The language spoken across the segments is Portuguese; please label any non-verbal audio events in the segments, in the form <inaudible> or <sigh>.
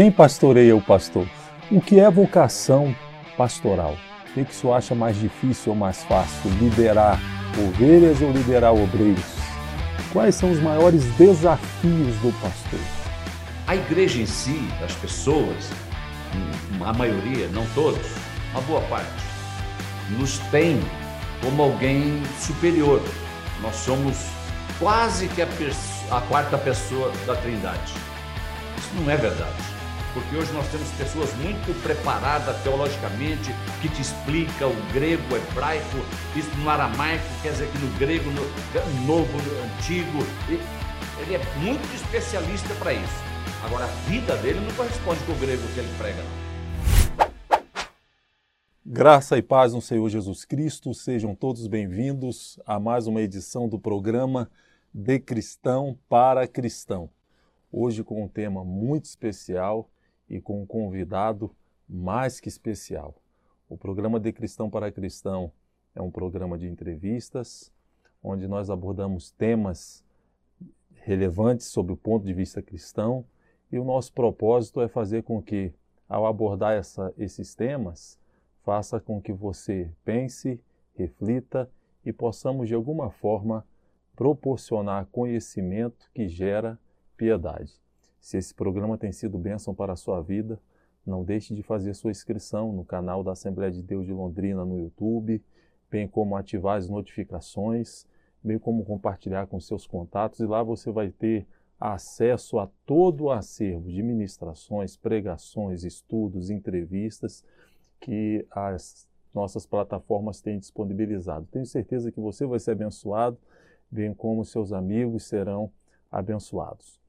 Quem pastoreia o pastor? O que é vocação pastoral? O que, que acha mais difícil ou mais fácil? Liderar ovelhas ou liderar obreiros? Quais são os maiores desafios do pastor? A igreja em si, as pessoas, a maioria, não todos, uma boa parte, nos tem como alguém superior. Nós somos quase que a, a quarta pessoa da Trindade. Isso não é verdade porque hoje nós temos pessoas muito preparadas teologicamente que te explica o grego, o hebraico, isso no aramaico, quer dizer que no grego, no novo, no antigo, ele é muito especialista para isso. Agora a vida dele não corresponde com o grego que ele prega. Não. Graça e paz no Senhor Jesus Cristo, sejam todos bem-vindos a mais uma edição do programa De Cristão para Cristão. Hoje com um tema muito especial e com um convidado mais que especial. O programa De Cristão para Cristão é um programa de entrevistas onde nós abordamos temas relevantes sob o ponto de vista cristão e o nosso propósito é fazer com que, ao abordar essa, esses temas, faça com que você pense, reflita e possamos de alguma forma proporcionar conhecimento que gera piedade. Se esse programa tem sido bênção para a sua vida, não deixe de fazer sua inscrição no canal da Assembleia de Deus de Londrina no YouTube, bem como ativar as notificações, bem como compartilhar com seus contatos e lá você vai ter acesso a todo o acervo de ministrações, pregações, estudos, entrevistas que as nossas plataformas têm disponibilizado. Tenho certeza que você vai ser abençoado, bem como seus amigos serão abençoados.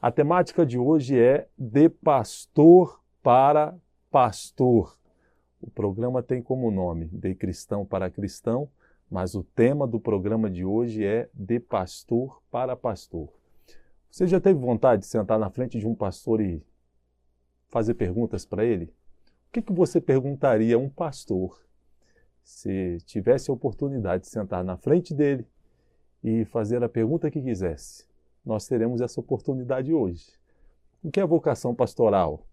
A temática de hoje é de pastor para pastor. O programa tem como nome de cristão para cristão, mas o tema do programa de hoje é de pastor para pastor. Você já teve vontade de sentar na frente de um pastor e fazer perguntas para ele? O que, que você perguntaria a um pastor se tivesse a oportunidade de sentar na frente dele e fazer a pergunta que quisesse? Nós teremos essa oportunidade hoje. O que é vocação pastoral?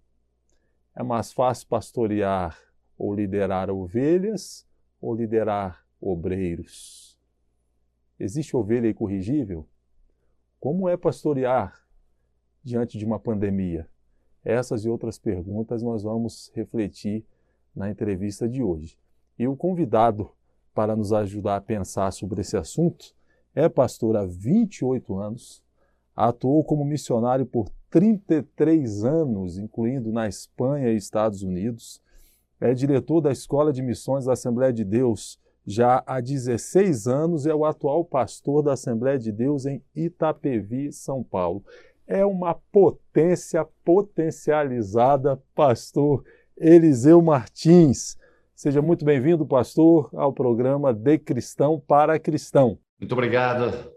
É mais fácil pastorear ou liderar ovelhas ou liderar obreiros? Existe ovelha incorrigível? Como é pastorear diante de uma pandemia? Essas e outras perguntas nós vamos refletir na entrevista de hoje. E o convidado para nos ajudar a pensar sobre esse assunto é pastor há 28 anos, Atuou como missionário por 33 anos, incluindo na Espanha e Estados Unidos. É diretor da Escola de Missões da Assembleia de Deus já há 16 anos. É o atual pastor da Assembleia de Deus em Itapevi, São Paulo. É uma potência potencializada, pastor Eliseu Martins. Seja muito bem-vindo, pastor, ao programa De Cristão para Cristão. Muito obrigado.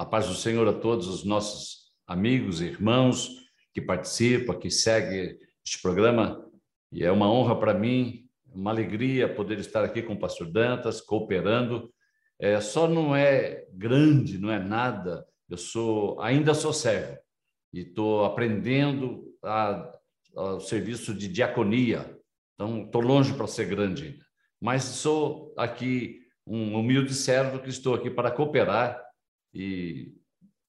A paz do Senhor a todos os nossos amigos e irmãos que participam, que seguem este programa. E é uma honra para mim, uma alegria poder estar aqui com o pastor Dantas, cooperando. É, só não é grande, não é nada. Eu sou, ainda sou servo e estou aprendendo a, ao serviço de diaconia. Então, estou longe para ser grande ainda. Mas sou aqui um humilde servo que estou aqui para cooperar e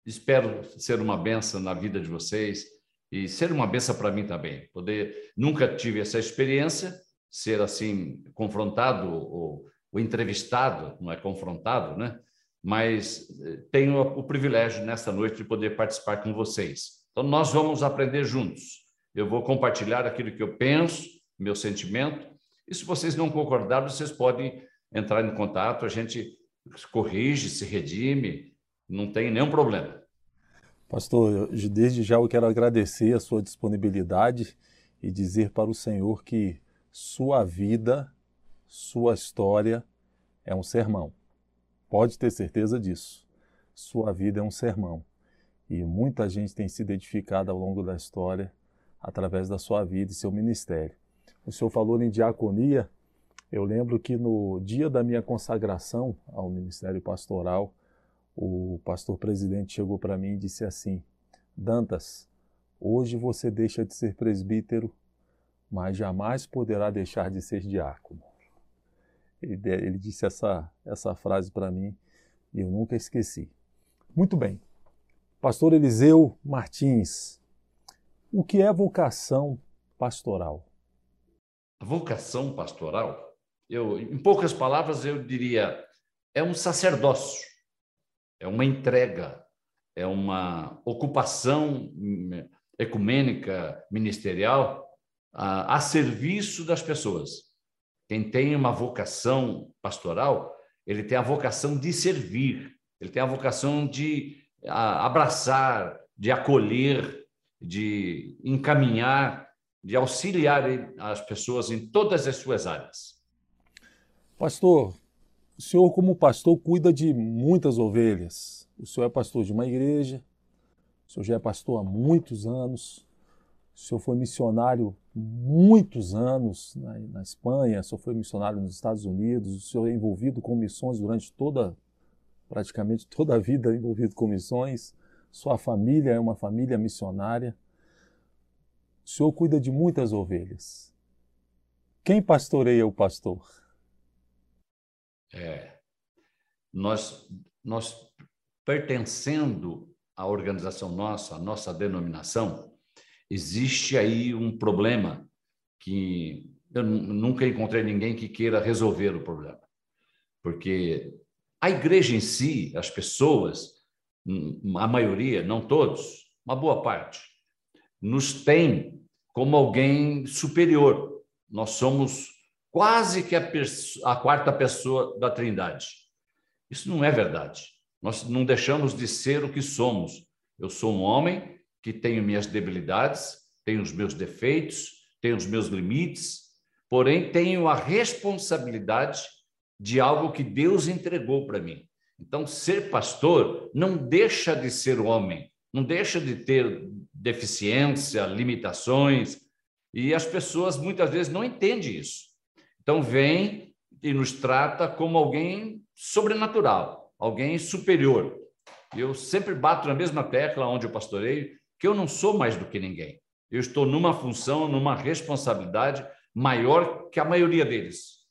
espero ser uma benção na vida de vocês e ser uma benção para mim também. Poder nunca tive essa experiência, ser assim confrontado ou, ou entrevistado, não é confrontado, né? Mas eh, tenho o privilégio nesta noite de poder participar com vocês. Então nós vamos aprender juntos. Eu vou compartilhar aquilo que eu penso, meu sentimento. E se vocês não concordarem, vocês podem entrar em contato, a gente corrige, se redime, não tem nenhum problema. Pastor, desde já eu quero agradecer a sua disponibilidade e dizer para o Senhor que sua vida, sua história é um sermão. Pode ter certeza disso. Sua vida é um sermão. E muita gente tem sido edificada ao longo da história através da sua vida e seu ministério. O senhor falou em diaconia. Eu lembro que no dia da minha consagração ao ministério pastoral, o pastor presidente chegou para mim e disse assim: Dantas, Hoje você deixa de ser presbítero, mas jamais poderá deixar de ser diácono. Ele, ele disse essa, essa frase para mim e eu nunca esqueci. Muito bem. Pastor Eliseu Martins, o que é vocação pastoral? Vocação pastoral, eu, em poucas palavras, eu diria, é um sacerdócio, é uma entrega, é uma ocupação ecumênica, ministerial, a, a serviço das pessoas. Quem tem uma vocação pastoral, ele tem a vocação de servir, ele tem a vocação de a, abraçar, de acolher, de encaminhar, de auxiliar as pessoas em todas as suas áreas. Pastor, o senhor, como pastor, cuida de muitas ovelhas. O senhor é pastor de uma igreja, o senhor já é pastor há muitos anos, o senhor foi missionário muitos anos na, na Espanha, o senhor foi missionário nos Estados Unidos, o senhor é envolvido com missões durante toda, praticamente toda a vida envolvido com missões, sua família é uma família missionária, o senhor cuida de muitas ovelhas. Quem pastoreia o pastor? É, nós, nós pertencendo à organização nossa, à nossa denominação, existe aí um problema que eu nunca encontrei ninguém que queira resolver o problema. Porque a igreja em si, as pessoas, a maioria, não todos, uma boa parte, nos tem como alguém superior. Nós somos quase que a, a quarta pessoa da Trindade. Isso não é verdade. Nós não deixamos de ser o que somos. Eu sou um homem que tenho minhas debilidades, tenho os meus defeitos, tenho os meus limites, porém tenho a responsabilidade de algo que Deus entregou para mim. Então, ser pastor não deixa de ser homem, não deixa de ter deficiência, limitações, e as pessoas muitas vezes não entendem isso. Então, vem e nos trata como alguém sobrenatural, alguém superior. Eu sempre bato na mesma tecla onde eu pastoreio, que eu não sou mais do que ninguém. Eu estou numa função, numa responsabilidade maior que a maioria deles,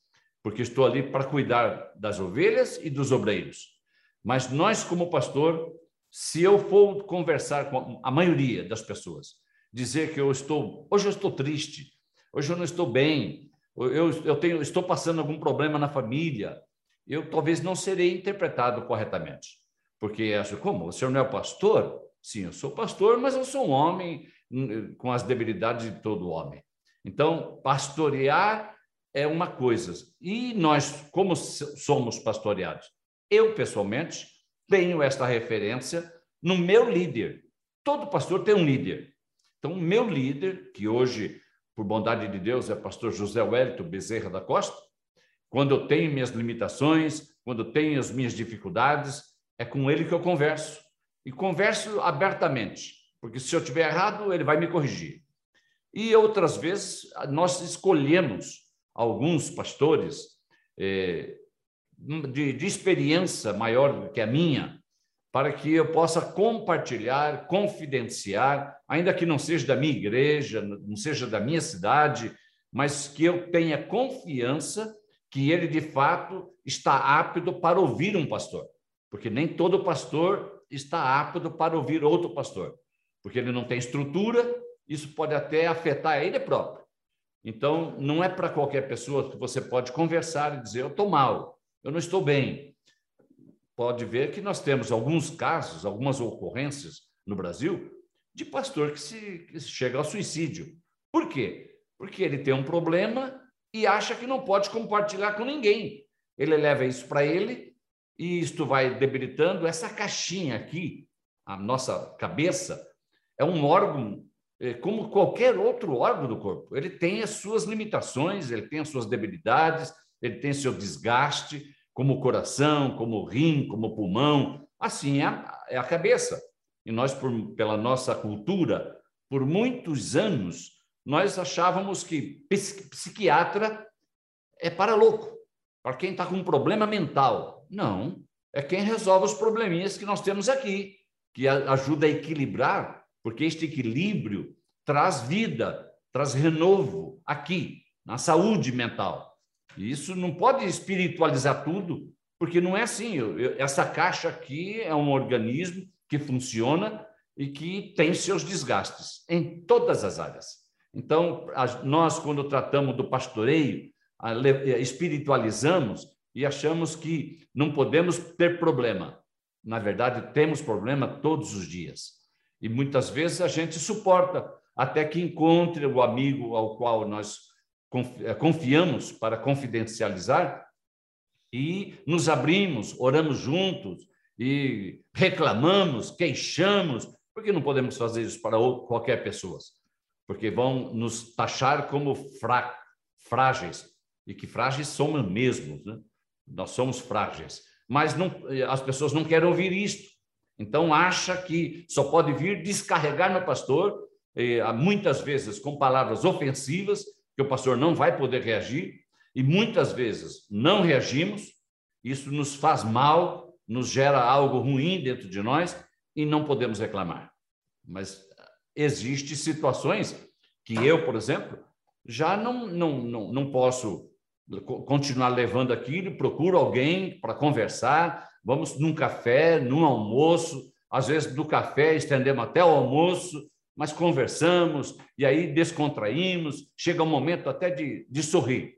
porque estou ali para cuidar das ovelhas e dos obreiros. Mas nós, como pastor, se eu for conversar com a maioria das pessoas, dizer que eu estou, hoje eu estou triste, hoje eu não estou bem, eu, eu tenho, estou passando algum problema na família, eu talvez não serei interpretado corretamente. Porque acho, como? O senhor não é pastor? Sim, eu sou pastor, mas eu sou um homem hum, com as debilidades de todo homem. Então, pastorear é uma coisa. E nós, como somos pastoreados? Eu, pessoalmente, tenho esta referência no meu líder. Todo pastor tem um líder. Então, o meu líder, que hoje, por bondade de Deus, é pastor José Wellington Bezerra da Costa, quando eu tenho minhas limitações, quando eu tenho as minhas dificuldades, é com ele que eu converso e converso abertamente, porque se eu tiver errado, ele vai me corrigir. E outras vezes nós escolhemos alguns pastores eh, de, de experiência maior do que a minha, para que eu possa compartilhar, confidenciar, ainda que não seja da minha igreja, não seja da minha cidade, mas que eu tenha confiança que ele de fato está apto para ouvir um pastor, porque nem todo pastor está apto para ouvir outro pastor, porque ele não tem estrutura, isso pode até afetar ele próprio. Então, não é para qualquer pessoa que você pode conversar e dizer: eu estou mal, eu não estou bem. Pode ver que nós temos alguns casos, algumas ocorrências no Brasil de pastor que, se, que chega ao suicídio. Por quê? Porque ele tem um problema e acha que não pode compartilhar com ninguém. Ele leva isso para ele e isto vai debilitando. Essa caixinha aqui, a nossa cabeça, é um órgão é, como qualquer outro órgão do corpo. Ele tem as suas limitações, ele tem as suas debilidades, ele tem seu desgaste, como o coração, como o rim, como o pulmão. Assim é a, é a cabeça. E nós, por, pela nossa cultura, por muitos anos, nós achávamos que psiquiatra é para louco, para quem está com um problema mental. Não, é quem resolve os probleminhas que nós temos aqui, que ajuda a equilibrar porque este equilíbrio traz vida, traz renovo aqui, na saúde mental. E isso não pode espiritualizar tudo, porque não é assim. Eu, eu, essa caixa aqui é um organismo que funciona e que tem seus desgastes em todas as áreas. Então, nós, quando tratamos do pastoreio, espiritualizamos e achamos que não podemos ter problema. Na verdade, temos problema todos os dias. E muitas vezes a gente suporta até que encontre o amigo ao qual nós eh, confiamos para confidencializar e nos abrimos, oramos juntos e reclamamos, queixamos, porque não podemos fazer isso para qualquer pessoa, porque vão nos taxar como frágeis, e que frágeis somos mesmos, né? nós somos frágeis. Mas não, as pessoas não querem ouvir isto. Então, acha que só pode vir descarregar no pastor, muitas vezes com palavras ofensivas, que o pastor não vai poder reagir, e muitas vezes não reagimos, isso nos faz mal, nos gera algo ruim dentro de nós e não podemos reclamar. Mas existem situações que eu, por exemplo, já não, não, não, não posso continuar levando aquilo, procuro alguém para conversar, vamos num café, num almoço, às vezes do café estendemos até o almoço, mas conversamos e aí descontraímos, chega um momento até de, de sorrir,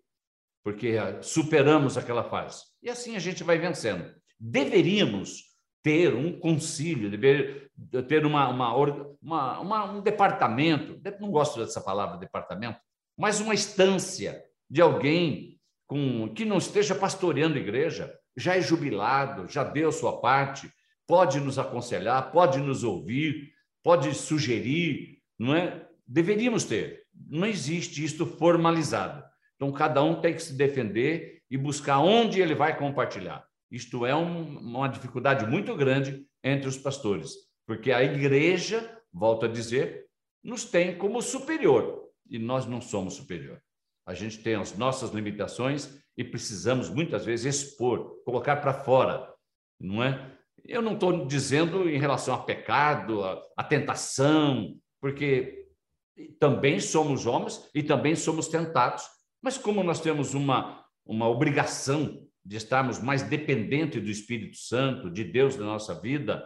porque eh, superamos aquela fase. E assim a gente vai vencendo. Deveríamos ter um concílio, dever ter uma, uma, uma, uma, um departamento, não gosto dessa palavra departamento, mas uma instância de alguém com, que não esteja pastoreando igreja, já é jubilado, já deu sua parte, pode nos aconselhar, pode nos ouvir, pode sugerir, não é? Deveríamos ter. Não existe isto formalizado. Então, cada um tem que se defender e buscar onde ele vai compartilhar. Isto é um, uma dificuldade muito grande entre os pastores, porque a igreja, volto a dizer, nos tem como superior e nós não somos superior. A gente tem as nossas limitações e precisamos muitas vezes expor, colocar para fora, não é? Eu não estou dizendo em relação a pecado, a, a tentação, porque também somos homens e também somos tentados. Mas como nós temos uma, uma obrigação de estarmos mais dependentes do Espírito Santo, de Deus na nossa vida,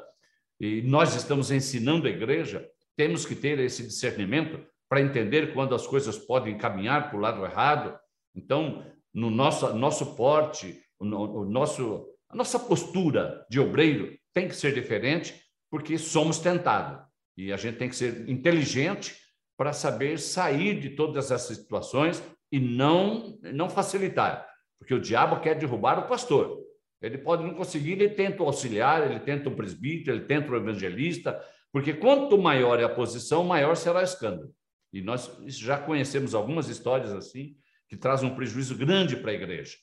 e nós estamos ensinando a igreja, temos que ter esse discernimento para entender quando as coisas podem caminhar para o lado errado. Então, no nosso, nosso porte, o, o nosso, a nossa postura de obreiro tem que ser diferente, porque somos tentados. E a gente tem que ser inteligente para saber sair de todas essas situações e não, não facilitar, porque o diabo quer derrubar o pastor. Ele pode não conseguir, ele tenta o auxiliar, ele tenta o presbítero, ele tenta o evangelista, porque quanto maior é a posição, maior será o escândalo. E nós já conhecemos algumas histórias assim, que trazem um prejuízo grande para a igreja.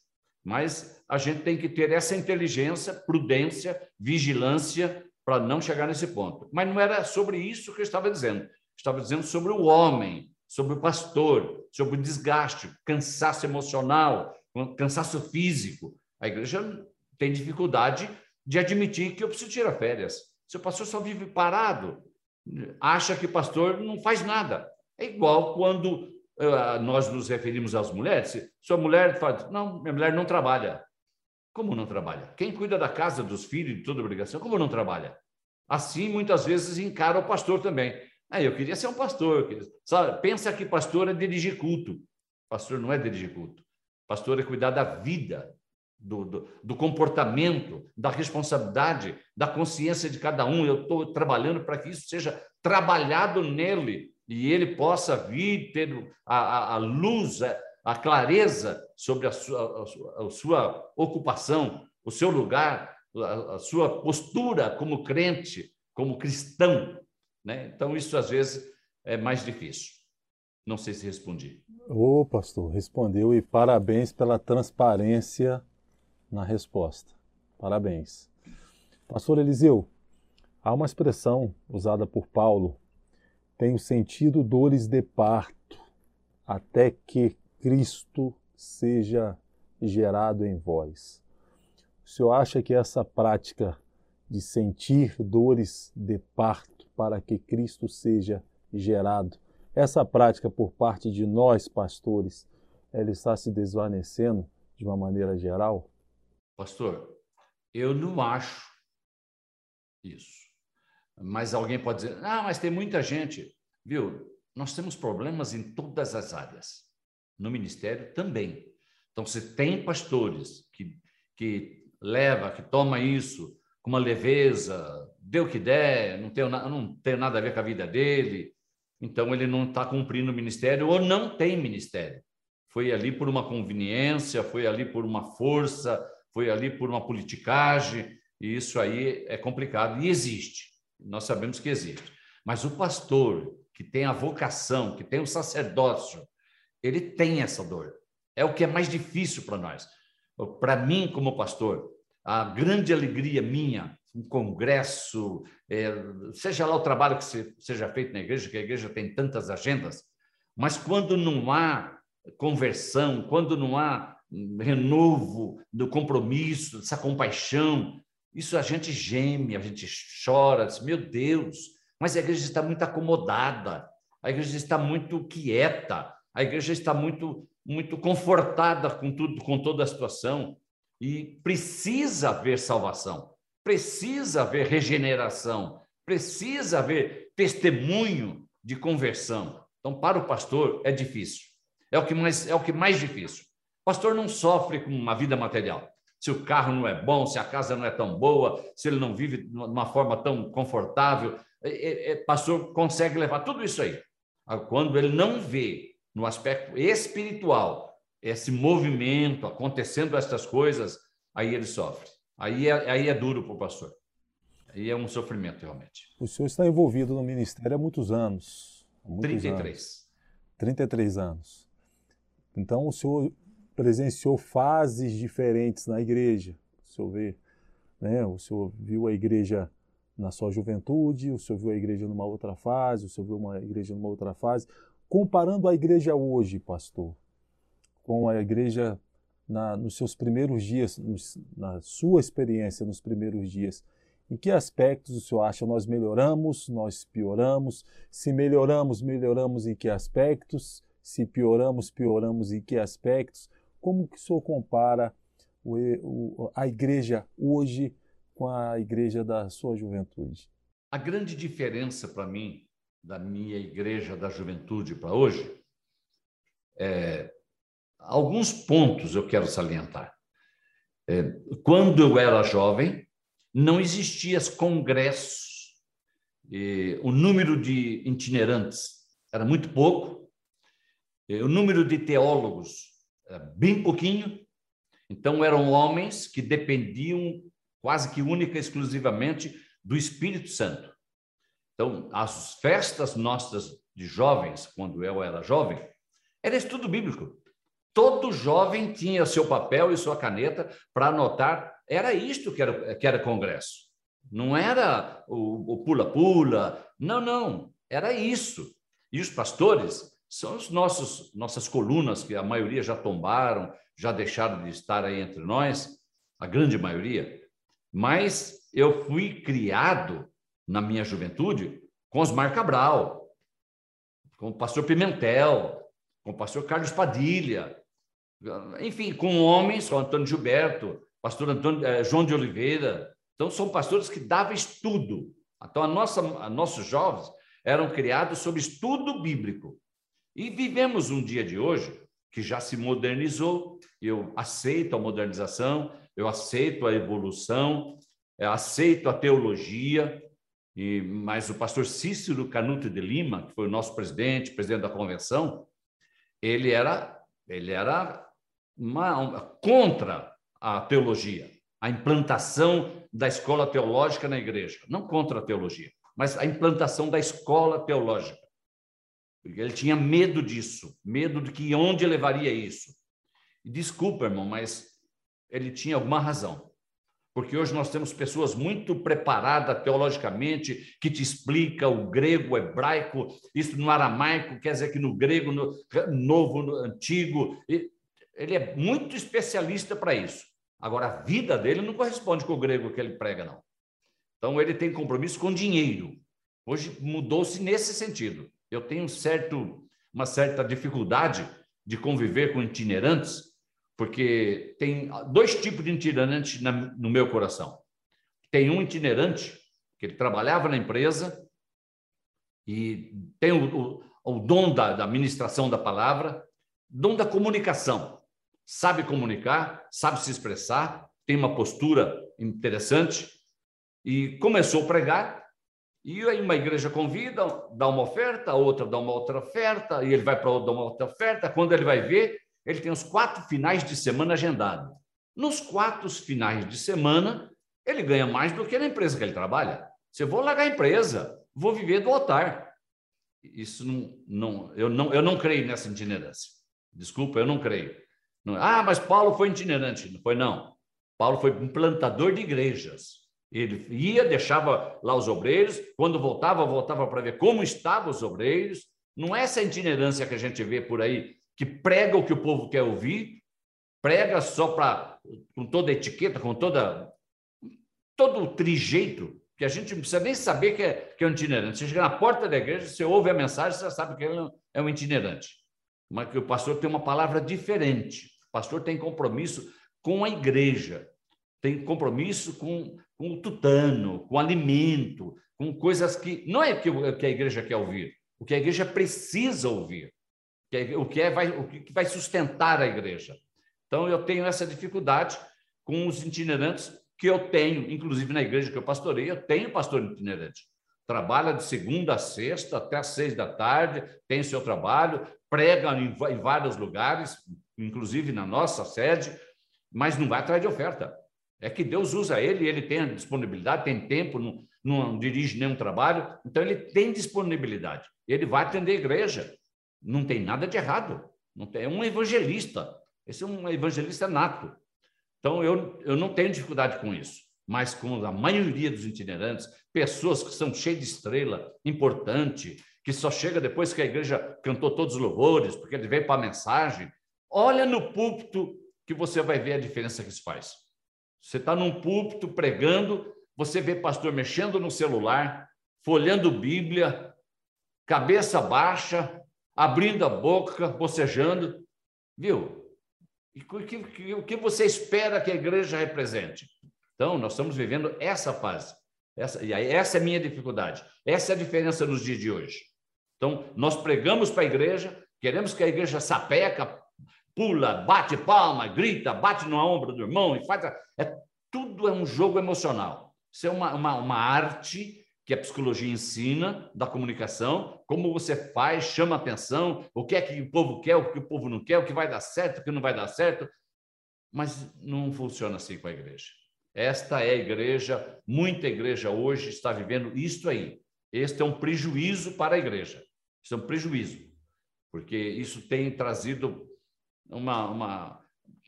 Mas a gente tem que ter essa inteligência, prudência, vigilância para não chegar nesse ponto. Mas não era sobre isso que eu estava dizendo. Estava dizendo sobre o homem, sobre o pastor, sobre o desgaste, cansaço emocional, cansaço físico. A igreja tem dificuldade de admitir que eu preciso tirar férias. Se o pastor só vive parado, acha que o pastor não faz nada. É igual quando nós nos referimos às mulheres. Sua mulher fala, não, minha mulher não trabalha. Como não trabalha? Quem cuida da casa, dos filhos, de toda obrigação, como não trabalha? Assim, muitas vezes, encara o pastor também. Ah, eu queria ser um pastor. Sabe? Pensa que pastor é dirigir culto. Pastor não é dirigir culto. Pastor é cuidar da vida, do, do, do, comportamento, da responsabilidade, da consciência de cada um. Eu estou trabalhando para que isso seja trabalhado nele e ele possa vir ter a, a, a luz, a, a, clareza sobre a sua, sua, sua ocupação, o seu lugar, a, sua postura como crente, como cristão. Né? Então, isso às vezes é mais difícil. Não sei se respondi. Ô, pastor, respondeu e parabéns pela transparência na resposta. Parabéns. Pastor Eliseu, há uma expressão usada por Paulo tenho sentido dores de parto, até que Cristo seja gerado em vós. O senhor acha que essa prática de sentir dores de parto para que Cristo seja gerado. Essa prática por parte de nós, pastores, ela está se desvanecendo de uma maneira geral? Pastor, eu não acho isso. Mas alguém pode dizer, ah, mas tem muita gente. Viu? Nós temos problemas em todas as áreas. No ministério também. Então, se tem pastores que, que leva, que toma isso com uma leveza, deu o que der, não tem, não tem nada a ver com a vida dele, então ele não está cumprindo o ministério ou não tem ministério. Foi ali por uma conveniência, foi ali por uma força, foi ali por uma politicagem, e isso aí é complicado. E existe, nós sabemos que existe. Mas o pastor que tem a vocação, que tem o sacerdócio, ele tem essa dor. É o que é mais difícil para nós. Para mim, como pastor, a grande alegria minha, um congresso, é, seja lá o trabalho que seja feito na igreja, que a igreja tem tantas agendas, mas quando não há conversão, quando não há renovo do compromisso, dessa compaixão, isso a gente geme, a gente chora, diz, meu Deus, mas a igreja está muito acomodada, a igreja está muito quieta, a igreja está muito muito confortada com tudo, com toda a situação. E precisa haver salvação, precisa haver regeneração, precisa haver testemunho de conversão. Então, para o pastor é difícil. É o que mais é o que mais difícil. O pastor não sofre com uma vida material. Se o carro não é bom, se a casa não é tão boa, se ele não vive de uma forma tão confortável, é, é, é pastor consegue levar tudo isso aí. Quando ele não vê no aspecto espiritual esse movimento, acontecendo essas coisas, aí ele sofre. Aí é, aí é duro para o pastor. Aí é um sofrimento, realmente. O senhor está envolvido no ministério há muitos anos. Há muitos 33. Anos. 33 anos. Então, o senhor presenciou fases diferentes na igreja. O senhor vê, né? O senhor viu a igreja na sua juventude, o senhor viu a igreja numa outra fase, o senhor viu uma igreja numa outra fase. Comparando a igreja hoje, pastor, com a igreja na, nos seus primeiros dias, nos, na sua experiência nos primeiros dias, em que aspectos o senhor acha nós melhoramos, nós pioramos? Se melhoramos, melhoramos em que aspectos? Se pioramos, pioramos em que aspectos? Como que o senhor compara o, o, a igreja hoje com a igreja da sua juventude? A grande diferença para mim da minha igreja da juventude para hoje é alguns pontos eu quero salientar. É, quando eu era jovem, não existiam congressos, e o número de itinerantes era muito pouco, o número de teólogos bem pouquinho, então eram homens que dependiam quase que única e exclusivamente do Espírito Santo. Então, as festas nossas de jovens, quando eu era jovem, era estudo bíblico. Todo jovem tinha seu papel e sua caneta para anotar. Era isto que era, que era congresso. Não era o pula-pula. Não, não. Era isso. E os pastores são os nossos nossas colunas, que a maioria já tombaram, já deixaram de estar aí entre nós, a grande maioria. Mas eu fui criado na minha juventude com Osmar Cabral, com o pastor Pimentel, com o pastor Carlos Padilha, enfim, com homens, com Antônio Gilberto, pastor Antônio, eh, João de Oliveira. Então, são pastores que davam estudo. Então, a nossa, a nossos jovens eram criados sob estudo bíblico. E vivemos um dia de hoje que já se modernizou. Eu aceito a modernização, eu aceito a evolução, aceito a teologia, e, mas o pastor Cícero Canuto de Lima, que foi o nosso presidente, presidente da convenção, ele era, ele era uma, uma, contra a teologia, a implantação da escola teológica na igreja. Não contra a teologia, mas a implantação da escola teológica. Ele tinha medo disso, medo de que onde levaria isso. Desculpa, irmão, mas ele tinha alguma razão. Porque hoje nós temos pessoas muito preparadas teologicamente que te explica o grego, o hebraico, isso no aramaico, quer dizer que no grego, no novo, no antigo, ele é muito especialista para isso. Agora, a vida dele não corresponde com o grego que ele prega, não. Então, ele tem compromisso com dinheiro. Hoje mudou-se nesse sentido. Eu tenho certo, uma certa dificuldade de conviver com itinerantes, porque tem dois tipos de itinerantes no meu coração. Tem um itinerante que ele trabalhava na empresa e tem o, o, o dom da, da administração da palavra, dom da comunicação. Sabe comunicar, sabe se expressar, tem uma postura interessante e começou a pregar. E aí uma igreja convida, dá uma oferta, a outra dá uma outra oferta, e ele vai para outra, dá uma outra oferta. Quando ele vai ver, ele tem os quatro finais de semana agendados. Nos quatro finais de semana, ele ganha mais do que na empresa que ele trabalha. Se eu vou largar a empresa, vou viver do altar. Isso não, não, eu não, eu não creio nessa itinerância. Desculpa, eu não creio. Não, ah, mas Paulo foi itinerante. Não foi, não. Paulo foi um plantador de igrejas. Ele ia, deixava lá os obreiros, quando voltava, voltava para ver como estavam os obreiros. Não é essa itinerância que a gente vê por aí, que prega o que o povo quer ouvir, prega só para com toda a etiqueta, com toda todo o trijeito, que a gente não precisa nem saber que é, que é um itinerante. Você chega na porta da igreja, você ouve a mensagem, você sabe que ele é um itinerante. Mas que o pastor tem uma palavra diferente. O pastor tem compromisso com a igreja, tem compromisso com, com o tutano, com alimento, com coisas que não é o que a igreja quer ouvir, o que a igreja precisa ouvir, o que é vai, o que vai sustentar a igreja. Então eu tenho essa dificuldade com os itinerantes que eu tenho, inclusive na igreja que eu pastorei, eu tenho pastor itinerante. Trabalha de segunda a sexta até às seis da tarde, tem seu trabalho, prega em, em vários lugares, inclusive na nossa sede, mas não vai atrás de oferta. É que Deus usa ele, ele tem disponibilidade, tem tempo, não, não dirige nenhum trabalho, então ele tem disponibilidade. Ele vai atender a igreja. Não tem nada de errado. Não tem, é um evangelista. Esse é um evangelista nato. Então, eu, eu não tenho dificuldade com isso, mas com a maioria dos itinerantes, pessoas que são cheias de estrela, importante, que só chega depois que a igreja cantou todos os louvores, porque ele veio para a mensagem. Olha no púlpito que você vai ver a diferença que isso faz. Você está num púlpito pregando, você vê pastor mexendo no celular, folhando Bíblia, cabeça baixa, abrindo a boca, bocejando, viu? E o que, que você espera que a igreja represente? Então, nós estamos vivendo essa fase. Essa, e aí, essa é a minha dificuldade. Essa é a diferença nos dias de hoje. Então, nós pregamos para a igreja, queremos que a igreja sapeca, pula, bate palma, grita, bate no ombro do irmão e faz. É, tudo é um jogo emocional. Isso é uma, uma, uma arte que a psicologia ensina da comunicação, como você faz, chama atenção, o que é que o povo quer, o que o povo não quer, o que vai dar certo, o que não vai dar certo. Mas não funciona assim com a igreja. Esta é a igreja, muita igreja hoje está vivendo isto aí. Este é um prejuízo para a igreja. Isso é um prejuízo, porque isso tem trazido uma. uma...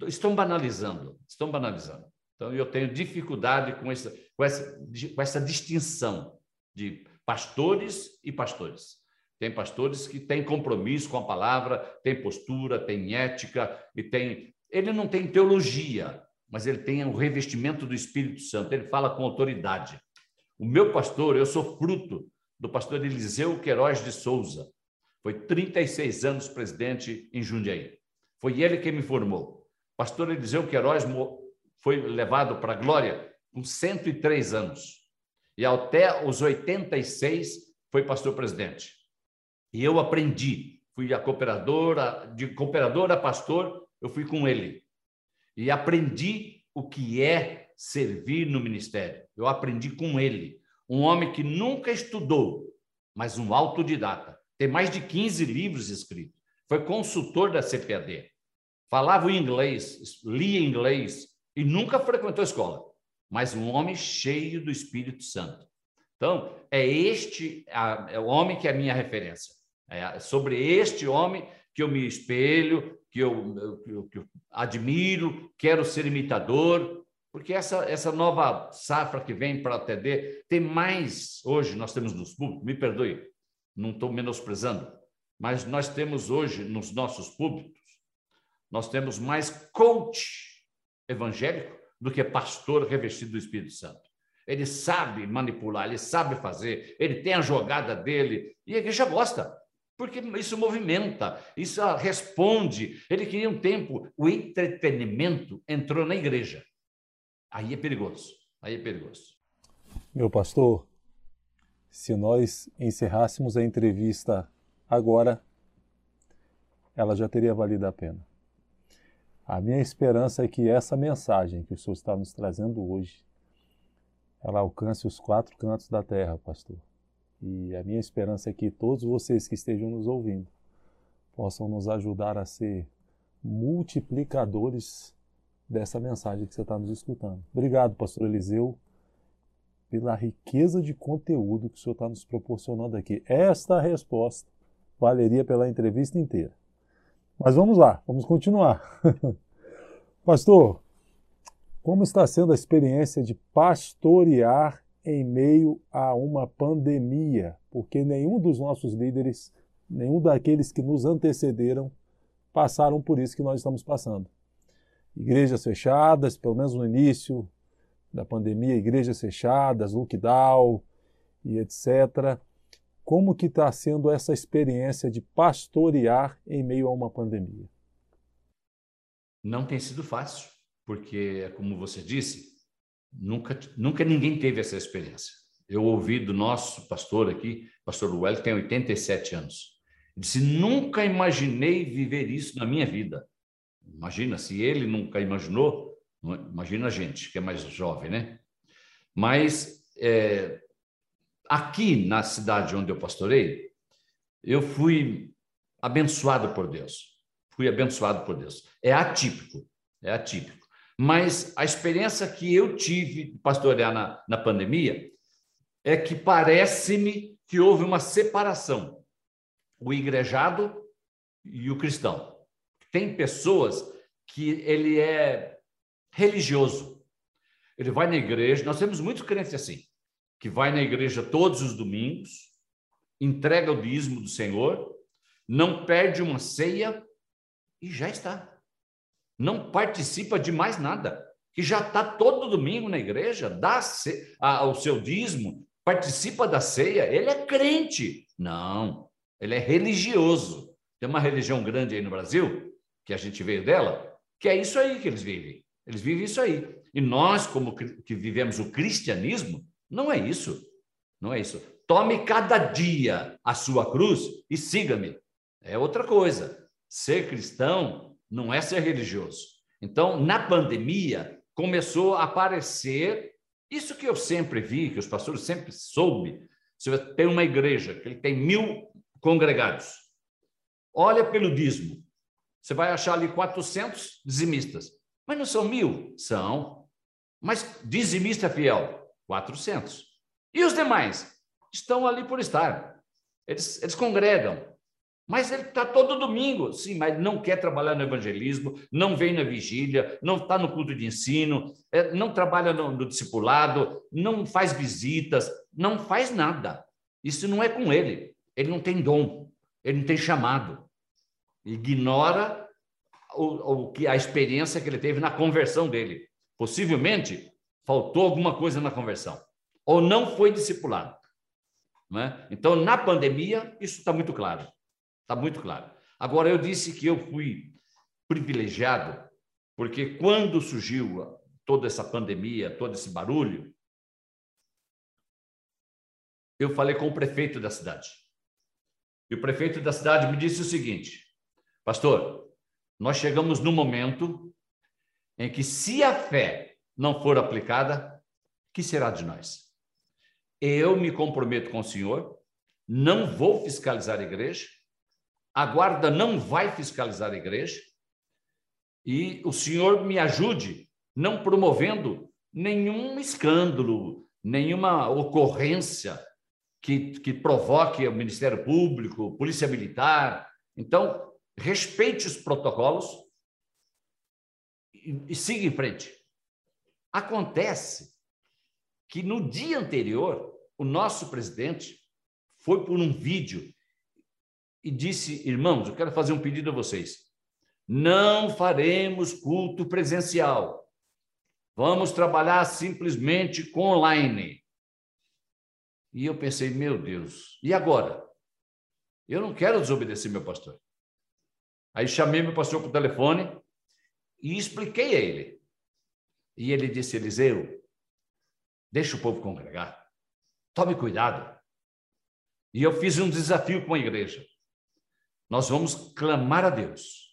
Estão banalizando, estão banalizando. Então, eu tenho dificuldade com essa, com essa, com essa distinção de pastores e pastores. Tem pastores que têm compromisso com a palavra, tem postura, tem ética e tem. Ele não tem teologia, mas ele tem o revestimento do Espírito Santo. Ele fala com autoridade. O meu pastor, eu sou fruto do pastor Eliseu Queiroz de Souza. Foi 36 anos presidente em Jundiaí. Foi ele que me formou. Pastor Eliseu Queiroz foi levado para a glória com 103 anos. E até os 86 foi pastor presidente. E eu aprendi, fui a cooperadora, de cooperador a pastor, eu fui com ele. E aprendi o que é servir no ministério. Eu aprendi com ele. Um homem que nunca estudou, mas um autodidata. Tem mais de 15 livros escritos. Foi consultor da CPAD. Falava inglês, lia inglês e nunca frequentou escola mas um homem cheio do Espírito Santo. Então, é este a, é o homem que é a minha referência. É sobre este homem que eu me espelho, que eu, eu, que eu admiro, quero ser imitador, porque essa, essa nova safra que vem para atender tem mais. Hoje nós temos nos públicos, me perdoe, não estou menosprezando, mas nós temos hoje nos nossos públicos, nós temos mais coach evangélico do que pastor revestido do Espírito Santo. ele sabe manipular, ele sabe fazer, ele tem a jogada dele, e a igreja gosta, porque isso movimenta, isso responde. Ele queria um tempo, o entretenimento entrou na igreja. Aí é perigoso, aí é perigoso. Meu pastor, se nós encerrássemos a entrevista agora, ela já teria valido a pena. A minha esperança é que essa mensagem que o Senhor está nos trazendo hoje, ela alcance os quatro cantos da terra, pastor. E a minha esperança é que todos vocês que estejam nos ouvindo possam nos ajudar a ser multiplicadores dessa mensagem que você está nos escutando. Obrigado, pastor Eliseu, pela riqueza de conteúdo que o senhor está nos proporcionando aqui. Esta resposta valeria pela entrevista inteira. Mas vamos lá, vamos continuar. <laughs> Pastor, como está sendo a experiência de pastorear em meio a uma pandemia? Porque nenhum dos nossos líderes, nenhum daqueles que nos antecederam, passaram por isso que nós estamos passando. Igrejas fechadas, pelo menos no início da pandemia, igrejas fechadas, lockdown e etc. Como que está sendo essa experiência de pastorear em meio a uma pandemia? Não tem sido fácil, porque, como você disse, nunca, nunca ninguém teve essa experiência. Eu ouvi do nosso pastor aqui, pastor Luel, que tem 87 anos. Ele disse: Nunca imaginei viver isso na minha vida. Imagina, se ele nunca imaginou, imagina a gente, que é mais jovem, né? Mas é, aqui na cidade onde eu pastorei, eu fui abençoado por Deus. Fui abençoado por Deus. É atípico, é atípico. Mas a experiência que eu tive de pastorear na, na pandemia é que parece-me que houve uma separação. O igrejado e o cristão. Tem pessoas que ele é religioso. Ele vai na igreja, nós temos muitos crentes assim que vai na igreja todos os domingos, entrega o dízimo do Senhor, não perde uma ceia e já está. Não participa de mais nada, que já está todo domingo na igreja, dá o seu dízimo, participa da ceia, ele é crente. Não, ele é religioso. Tem uma religião grande aí no Brasil, que a gente veio dela, que é isso aí que eles vivem. Eles vivem isso aí. E nós, como que vivemos o cristianismo, não é isso. Não é isso. Tome cada dia a sua cruz e siga-me. É outra coisa. Ser cristão não é ser religioso. Então, na pandemia, começou a aparecer isso que eu sempre vi, que os pastores sempre soube. Você tem uma igreja que ele tem mil congregados. Olha pelo dízimo. Você vai achar ali 400 dizimistas. Mas não são mil? São. Mas dizimista fiel, 400. E os demais? Estão ali por estar. Eles, eles congregam. Mas ele está todo domingo, sim, mas não quer trabalhar no evangelismo, não vem na vigília, não está no culto de ensino, é, não trabalha no, no discipulado, não faz visitas, não faz nada. Isso não é com ele. Ele não tem dom, ele não tem chamado. Ignora o, o que a experiência que ele teve na conversão dele. Possivelmente faltou alguma coisa na conversão, ou não foi discipulado. Não é? Então, na pandemia, isso está muito claro. Está muito claro. Agora, eu disse que eu fui privilegiado, porque quando surgiu toda essa pandemia, todo esse barulho, eu falei com o prefeito da cidade. E o prefeito da cidade me disse o seguinte: Pastor, nós chegamos no momento em que, se a fé não for aplicada, que será de nós? Eu me comprometo com o Senhor, não vou fiscalizar a igreja, a guarda não vai fiscalizar a igreja, e o Senhor me ajude não promovendo nenhum escândalo, nenhuma ocorrência que, que provoque o Ministério Público, Polícia Militar. Então, respeite os protocolos e, e siga em frente. Acontece que no dia anterior, o nosso presidente foi por um vídeo e disse: Irmãos, eu quero fazer um pedido a vocês. Não faremos culto presencial. Vamos trabalhar simplesmente com online. E eu pensei, meu Deus, e agora? Eu não quero desobedecer meu pastor. Aí chamei meu pastor por telefone e expliquei a ele. E ele disse: Eliseu, deixa o povo congregar. Tome cuidado. E eu fiz um desafio com a igreja. Nós vamos clamar a Deus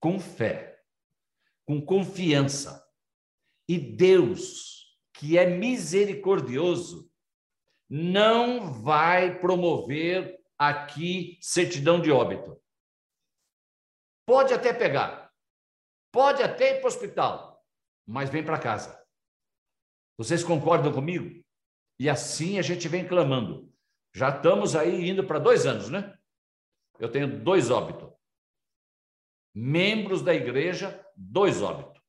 com fé, com confiança. E Deus, que é misericordioso, não vai promover aqui certidão de óbito. Pode até pegar, pode até ir para o hospital, mas vem para casa. Vocês concordam comigo? E assim a gente vem clamando. Já estamos aí indo para dois anos, né? Eu tenho dois óbitos. Membros da igreja, dois óbitos.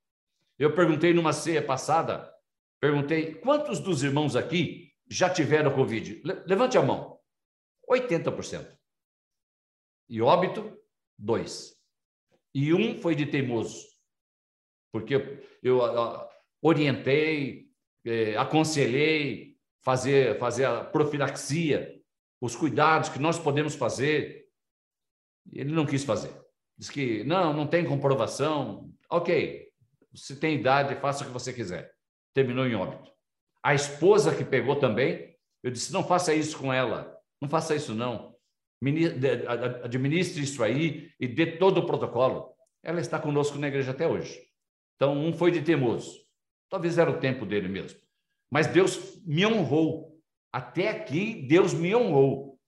Eu perguntei numa ceia passada, perguntei quantos dos irmãos aqui já tiveram Covid? Levante a mão. 80%. E óbito, dois. E um foi de teimoso, porque eu, eu orientei, eh, aconselhei fazer, fazer a profilaxia, os cuidados que nós podemos fazer. Ele não quis fazer. Diz que não, não tem comprovação. Ok, se tem idade, faça o que você quiser. Terminou em óbito. A esposa que pegou também, eu disse: não faça isso com ela, não faça isso não. Administre isso aí e dê todo o protocolo. Ela está conosco na igreja até hoje. Então, um foi de teimoso. Talvez era o tempo dele mesmo. Mas Deus me honrou. Até aqui, Deus me honrou.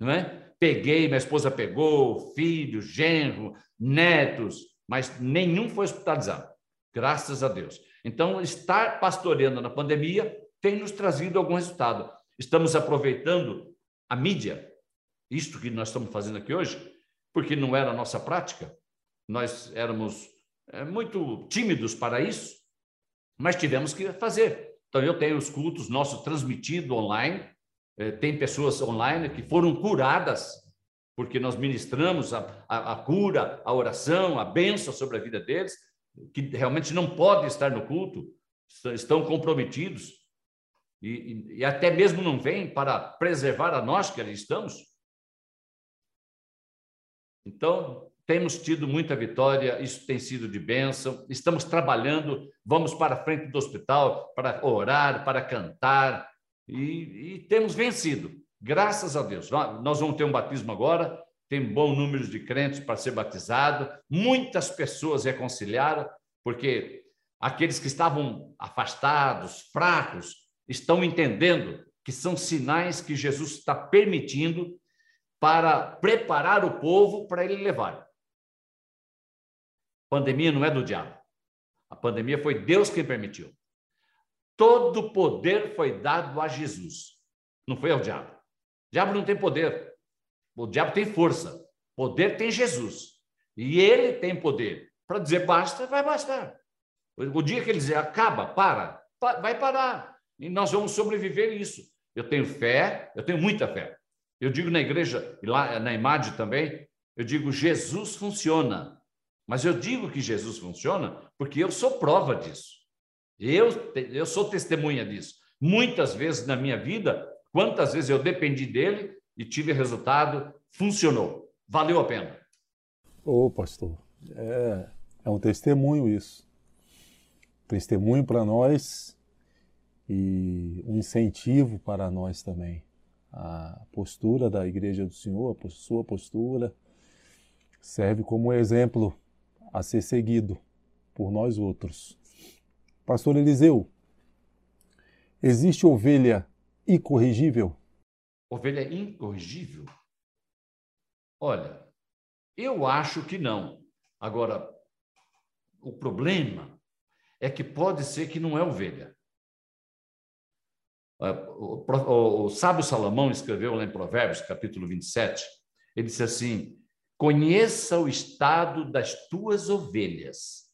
Não é? Peguei, minha esposa pegou, filho, genro, netos, mas nenhum foi hospitalizado. Graças a Deus. Então, estar pastoreando na pandemia tem nos trazido algum resultado. Estamos aproveitando a mídia, isto que nós estamos fazendo aqui hoje, porque não era a nossa prática, nós éramos muito tímidos para isso, mas tivemos que fazer. Então, eu tenho os cultos nossos transmitidos online, é, tem pessoas online que foram curadas, porque nós ministramos a, a, a cura, a oração, a bênção sobre a vida deles, que realmente não podem estar no culto, estão comprometidos, e, e, até mesmo não vem para preservar a nós que ali estamos. Então, temos tido muita vitória, isso tem sido de bênção. Estamos trabalhando, vamos para a frente do hospital para orar, para cantar, e, e temos vencido, graças a Deus. Nós vamos ter um batismo agora, tem bom número de crentes para ser batizado, muitas pessoas reconciliaram, porque aqueles que estavam afastados, fracos, estão entendendo que são sinais que Jesus está permitindo para preparar o povo para ele levar. Pandemia não é do diabo. A pandemia foi Deus quem permitiu. Todo poder foi dado a Jesus, não foi ao diabo. O diabo não tem poder. O diabo tem força. Poder tem Jesus. E ele tem poder. Para dizer basta, vai bastar. O dia que ele dizer acaba, para, vai parar. E nós vamos sobreviver isso. Eu tenho fé, eu tenho muita fé. Eu digo na igreja, e lá na IMAD também, eu digo Jesus funciona. Mas eu digo que Jesus funciona porque eu sou prova disso. Eu, eu sou testemunha disso. Muitas vezes na minha vida, quantas vezes eu dependi dele e tive resultado, funcionou. Valeu a pena. Ô, pastor, é, é um testemunho isso. Testemunho para nós e um incentivo para nós também. A postura da Igreja do Senhor, a sua postura, serve como exemplo a ser seguido por nós outros. Pastor Eliseu, existe ovelha incorrigível? Ovelha incorrigível? Olha, eu acho que não. Agora, o problema é que pode ser que não é ovelha. O, o sábio Salomão escreveu lá em Provérbios, capítulo 27, ele disse assim: Conheça o estado das tuas ovelhas,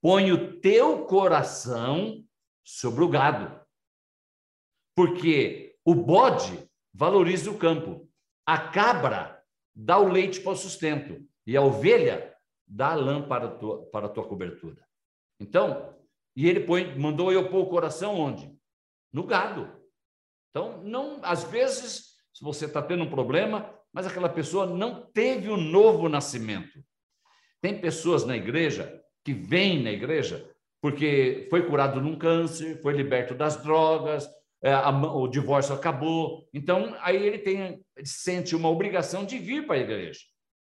põe o teu coração sobre o gado, porque o bode valoriza o campo, a cabra dá o leite para o sustento, e a ovelha dá a lã para a tua, para a tua cobertura. Então, E ele põe, mandou eu pôr o coração onde? No gado. Então, não, às vezes, se você está tendo um problema, mas aquela pessoa não teve o um novo nascimento. Tem pessoas na igreja que vêm na igreja porque foi curado num câncer, foi liberto das drogas, é, o divórcio acabou. Então, aí ele tem, sente uma obrigação de vir para a igreja.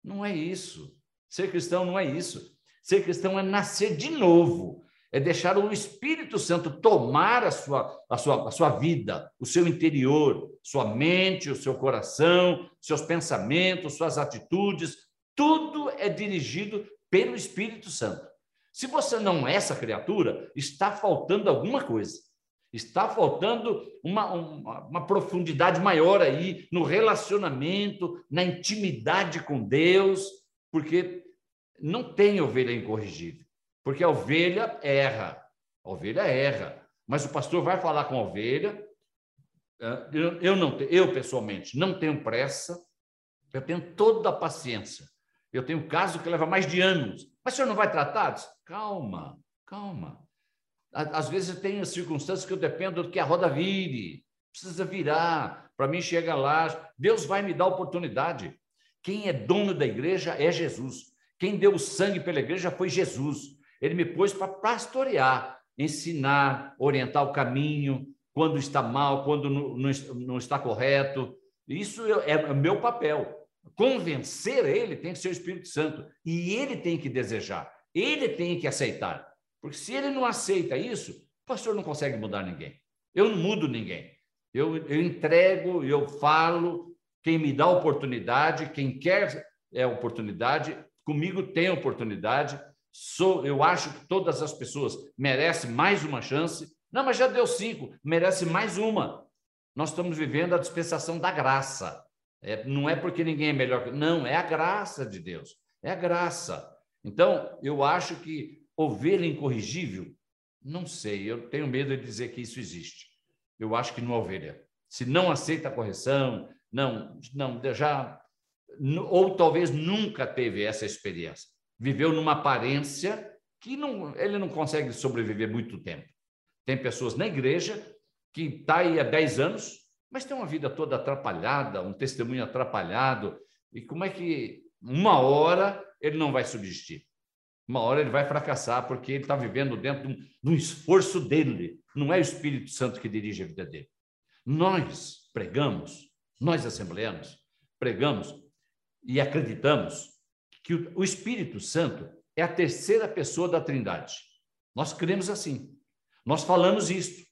Não é isso. Ser cristão não é isso. Ser cristão é nascer de novo, é deixar o Espírito Santo tomar a sua, a sua, a sua vida, o seu interior, sua mente, o seu coração, seus pensamentos, suas atitudes, tudo é dirigido pelo Espírito Santo. Se você não é essa criatura, está faltando alguma coisa. Está faltando uma, uma, uma, profundidade maior aí no relacionamento, na intimidade com Deus, porque não tem ovelha incorrigível. Porque a ovelha erra. A ovelha erra. Mas o pastor vai falar com a ovelha. Eu, não, eu pessoalmente, não tenho pressa, eu tenho toda a paciência. Eu tenho caso que leva mais de anos. Mas o senhor não vai tratar? Calma, calma. Às vezes tem circunstâncias que eu dependo que a roda vire, precisa virar, para mim chega lá. Deus vai me dar oportunidade. Quem é dono da igreja é Jesus. Quem deu o sangue pela igreja foi Jesus. Ele me pôs para pastorear, ensinar, orientar o caminho, quando está mal, quando não, está correto. Isso é, é meu papel. Convencer ele tem que ser o Espírito Santo. E ele tem que desejar. Ele tem que aceitar. Porque se ele não aceita isso, o pastor não consegue mudar ninguém. Eu não mudo ninguém. Eu, eu entrego, eu falo. Quem me dá oportunidade, quem quer é oportunidade, comigo tem oportunidade sou, eu acho que todas as pessoas merecem mais uma chance. Não, mas já deu cinco, merece mais uma. Nós estamos vivendo a dispensação da graça. É, não é porque ninguém é melhor que. Não, é a graça de Deus. É a graça. Então, eu acho que ovelha incorrigível, não sei, eu tenho medo de dizer que isso existe. Eu acho que não é ovelha. Se não aceita a correção, não, não, já. Ou talvez nunca teve essa experiência viveu numa aparência que não, ele não consegue sobreviver muito tempo. Tem pessoas na igreja que está aí há 10 anos, mas tem uma vida toda atrapalhada, um testemunho atrapalhado. E como é que uma hora ele não vai subsistir? Uma hora ele vai fracassar porque ele está vivendo dentro de um, de um esforço dele. Não é o Espírito Santo que dirige a vida dele. Nós pregamos, nós assembleanos, pregamos e acreditamos que o Espírito Santo é a terceira pessoa da Trindade. Nós cremos assim. Nós falamos isto.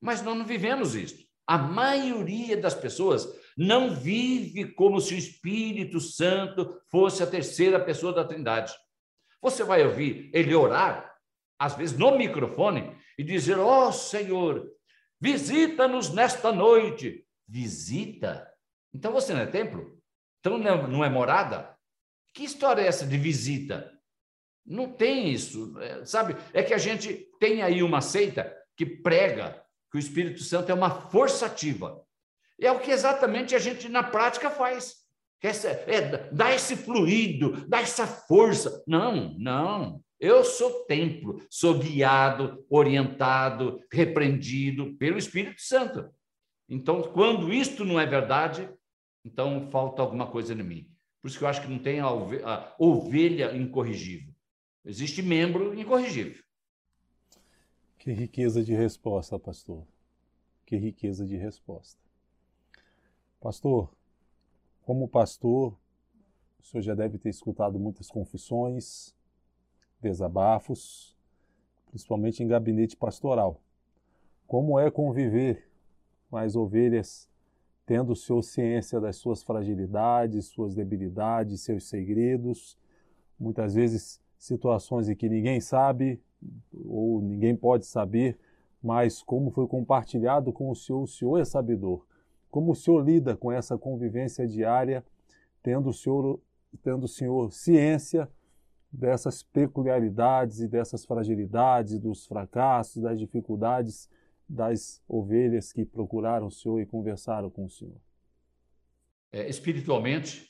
Mas nós não vivemos isto. A maioria das pessoas não vive como se o Espírito Santo fosse a terceira pessoa da Trindade. Você vai ouvir ele orar, às vezes no microfone, e dizer: Ó oh, Senhor, visita-nos nesta noite. Visita? Então você não é templo? Então não é, é morada? Que história é essa de visita? Não tem isso, é, sabe? É que a gente tem aí uma seita que prega que o Espírito Santo é uma força ativa. É o que exatamente a gente na prática faz. É, dá esse fluido, dá essa força. Não, não. Eu sou templo, sou guiado, orientado, repreendido pelo Espírito Santo. Então, quando isto não é verdade, então falta alguma coisa em mim. Por isso que eu acho que não tem a ovelha incorrigível. Existe membro incorrigível. Que riqueza de resposta, pastor. Que riqueza de resposta. Pastor, como pastor, o senhor já deve ter escutado muitas confissões, desabafos, principalmente em gabinete pastoral. Como é conviver com as ovelhas tendo o senhor ciência das suas fragilidades, suas debilidades, seus segredos, muitas vezes situações em que ninguém sabe ou ninguém pode saber, mas como foi compartilhado com o senhor, o senhor é sabedor. Como o senhor lida com essa convivência diária, tendo o senhor, tendo o senhor ciência dessas peculiaridades e dessas fragilidades, dos fracassos, das dificuldades das ovelhas que procuraram o Senhor e conversaram com o Senhor? É, espiritualmente,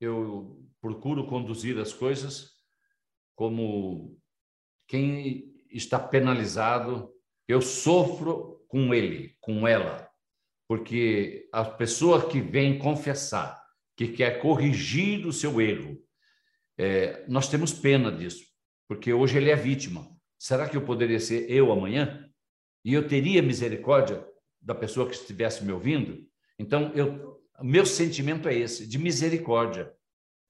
eu procuro conduzir as coisas como quem está penalizado, eu sofro com ele, com ela, porque a pessoa que vem confessar, que quer corrigir o seu erro, é, nós temos pena disso, porque hoje ele é vítima. Será que eu poderia ser eu amanhã? E eu teria misericórdia da pessoa que estivesse me ouvindo? Então, eu, meu sentimento é esse, de misericórdia.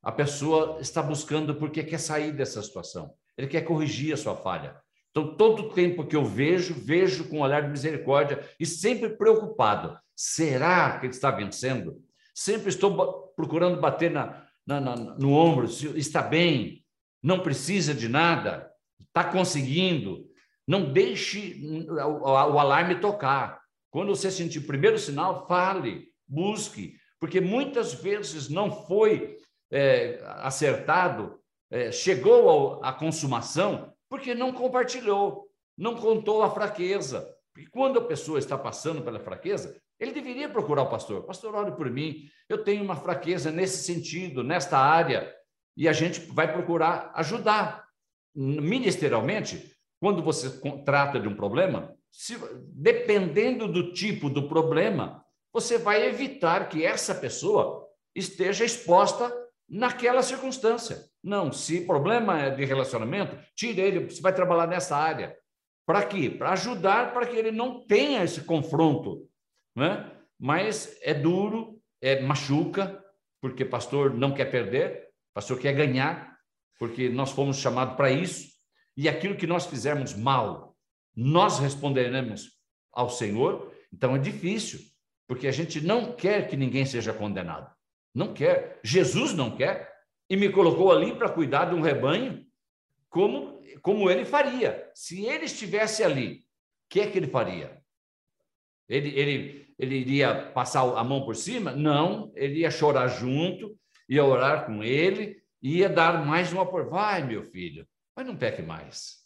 A pessoa está buscando porque quer sair dessa situação. Ele quer corrigir a sua falha. Então, todo tempo que eu vejo, vejo com um olhar de misericórdia e sempre preocupado. Será que ele está vencendo? Sempre estou procurando bater na, na, na, no ombro, está bem, não precisa de nada, está conseguindo. Não deixe o, alarme tocar. Quando você sentir o primeiro sinal, fale, busque, porque muitas vezes não foi é, acertado, é, chegou à consumação porque não compartilhou, não contou a fraqueza. Porque quando a pessoa está passando pela fraqueza, ele deveria procurar o pastor. Pastor, olhe por mim, eu tenho uma fraqueza nesse sentido, nesta área, e a gente vai procurar ajudar. Ministerialmente, quando você trata de um problema, se, dependendo do tipo do problema, você vai evitar que essa pessoa esteja exposta naquela circunstância. Não, se problema é de relacionamento, tire ele, você vai trabalhar nessa área. Para quê? Para ajudar para que ele não tenha esse confronto. Né? Mas é duro, é machuca, porque pastor não quer perder, pastor quer ganhar, porque nós fomos chamados para isso. E aquilo que nós fizermos mal, nós responderemos ao Senhor. Então é difícil, porque a gente não quer que ninguém seja condenado. Não quer. Jesus não quer. E me colocou ali para cuidar de um rebanho, como, como ele faria. Se ele estivesse ali, o que é que ele faria? Ele, ele, ele iria passar a mão por cima? Não, ele ia chorar junto, ia orar com ele, ia dar mais uma por. Vai, meu filho, mas não peque mais.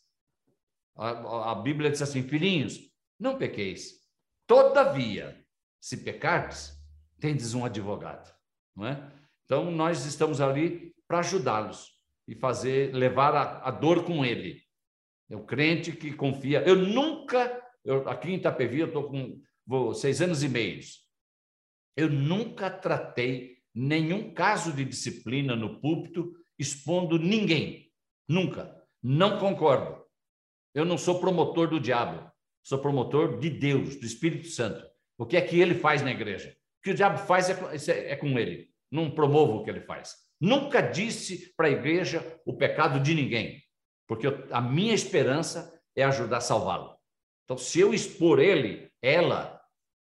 A, a Bíblia diz assim: filhinhos, não pequeis. Todavia, se pecardes, tendes um advogado não é? Então, nós estamos ali para ajudá-los e fazer, levar a, a, dor com ele. É o crente que confia. Eu nunca, eu, aqui em Itapevi, eu estou com vou, seis anos e meio. Eu nunca tratei nenhum caso de disciplina no púlpito expondo ninguém. Nunca. Não concordo. Eu não sou promotor do diabo. Sou promotor de Deus, do Espírito Santo. O que é que ele faz na igreja? O que o diabo faz é, é com ele. Não promovo o que ele faz. Nunca disse para a igreja o pecado de ninguém, porque eu, a minha esperança é ajudar a salvá-lo. Então, se eu expor ele, ela,